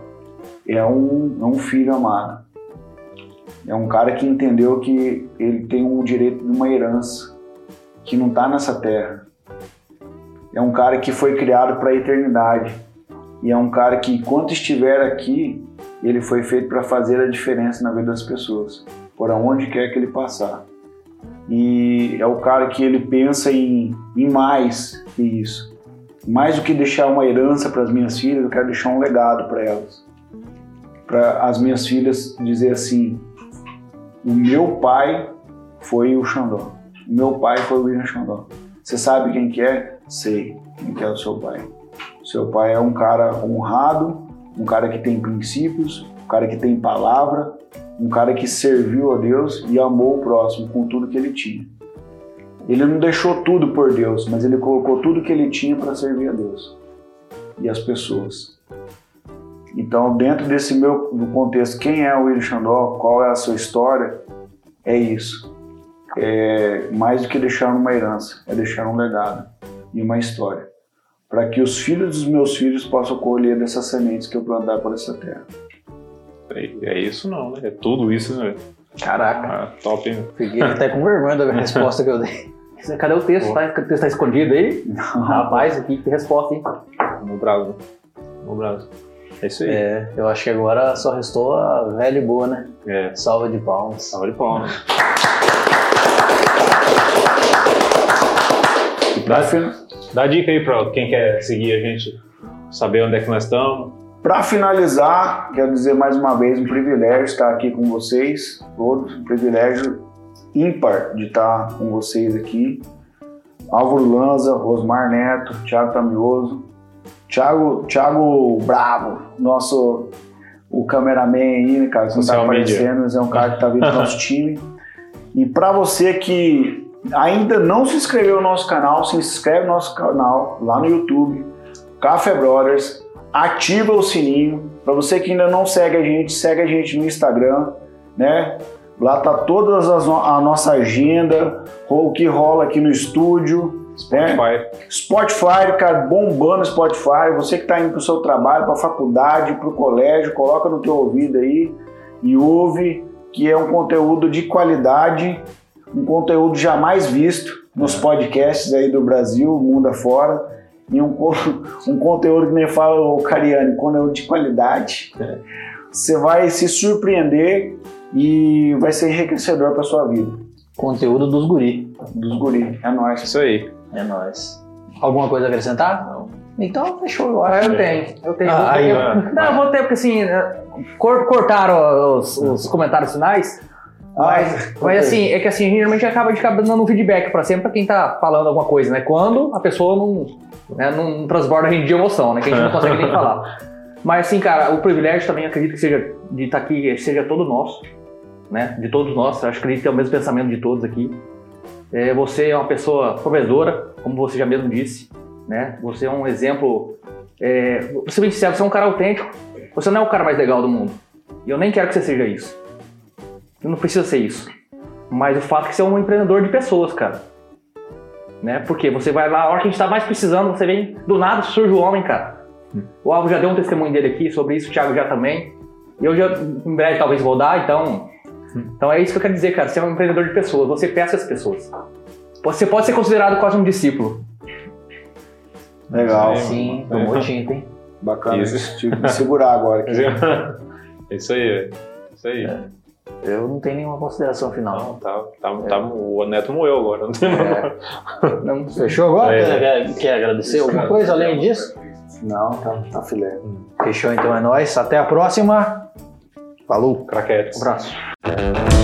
É um, é um filho amado. É um cara que entendeu que ele tem o direito de uma herança que não está nessa terra. É um cara que foi criado para a eternidade. E é um cara que, enquanto estiver aqui, ele foi feito para fazer a diferença na vida das pessoas, por aonde quer que ele passar. E é o cara que ele pensa em, em mais que isso mais do que deixar uma herança para as minhas filhas, eu quero deixar um legado para elas. Para as minhas filhas dizer assim: o meu pai foi o Xandó. Meu pai foi o William Xandó. Você sabe quem que é? Sei quem que é o seu pai. Seu pai é um cara honrado, um cara que tem princípios, um cara que tem palavra, um cara que serviu a Deus e amou o próximo com tudo que ele tinha. Ele não deixou tudo por Deus, mas ele colocou tudo que ele tinha para servir a Deus e as pessoas. Então, dentro desse meu do contexto, quem é o William Xandó, qual é a sua história, é isso. É mais do que deixar uma herança, é deixar um legado e uma história, para que os filhos dos meus filhos possam colher dessas sementes que eu plantar por essa terra. É, é isso não, né? É tudo isso, né? Caraca, Ah, top, hein? fiquei até com vergonha da resposta que eu dei. Cadê o texto? Tá? O texto tá escondido aí? Rapaz, aqui que resposta, hein? No Brasil. No Brasil. É isso aí. É, eu acho que agora só restou a velha e boa, né? É. Salva de palmas. Salva de palmas. E para fin Dá dica aí pra quem quer seguir a gente, saber onde é que nós estamos. pra finalizar, quero dizer mais uma vez um privilégio estar aqui com vocês, todos, um privilégio ímpar de estar com vocês aqui. Álvaro Lanza, Rosmar Neto, Thiago Tamioso, Thiago, Thiago Bravo, nosso o cameraman aí, né, cara, que não tá media. aparecendo, mas é um cara que tá vindo do nosso time. E para você que ainda não se inscreveu no nosso canal, se inscreve no nosso canal lá no YouTube, Café Brothers, ativa o sininho. Para você que ainda não segue a gente, segue a gente no Instagram, né? Lá tá toda a nossa agenda, o que rola aqui no estúdio, né? Spotify. Spotify, cara, bombando Spotify. Você que está indo para o seu trabalho, para a faculdade, para o colégio, coloca no teu ouvido aí e ouve, que é um conteúdo de qualidade, um conteúdo jamais visto nos podcasts aí do Brasil, mundo afora. E um, um conteúdo que nem fala o Cariani, conteúdo de qualidade. Você vai se surpreender e vai ser enriquecedor para sua vida. Conteúdo dos guri. Dos guri, é nóis. Isso aí. É nóis. Alguma coisa a acrescentar? Não. Então, fechou, eu Ah, acho. eu tenho, eu tenho. Ah, vou ter- aí, eu- ó. não, eu vou ter, porque assim, cor- cortaram os, os comentários finais. Mas, ok. mas assim, é que assim, geralmente acaba de ficar dando um feedback pra sempre pra quem tá falando alguma coisa, né? Quando a pessoa não, né, não transborda a gente de emoção, né? Que a gente não consegue nem falar. Mas assim, cara, o privilégio também acredito que seja de estar aqui, seja todo nosso, né? De todos nós. Acho que acredito que é o mesmo pensamento de todos aqui. É, você é uma pessoa provedora, como você já mesmo disse, né? Você é um exemplo. É, vou ser bem sincero, você é um cara autêntico. Você não é o cara mais legal do mundo. E eu nem quero que você seja isso. Não precisa ser isso. Mas o fato é que você é um empreendedor de pessoas, cara. Né? Porque você vai lá, a hora que a gente tá mais precisando, você vem, do nada surge o homem, cara. O Alvo já deu um testemunho dele aqui sobre isso, o Thiago já também. E eu já, em breve, talvez vou dar, então. Então é isso que eu quero dizer, cara. Você é um empreendedor de pessoas, você pesca as pessoas. Você pode ser considerado quase um discípulo. Legal. Sim, tomou tinta, hein? Bacana. Isso. Tive que me segurar agora aqui. É isso aí, velho. Isso aí. Eu não tenho nenhuma consideração final. Não, tá, tá, tá, o Neto moeu agora. Não tem É. Não, fechou agora? É. Quer, quer- quer agradecer alguma coisa além disso? Não, tá, tá filé. Fechou, então é nóis. Até a próxima. Falou. Craquete. Um abraço.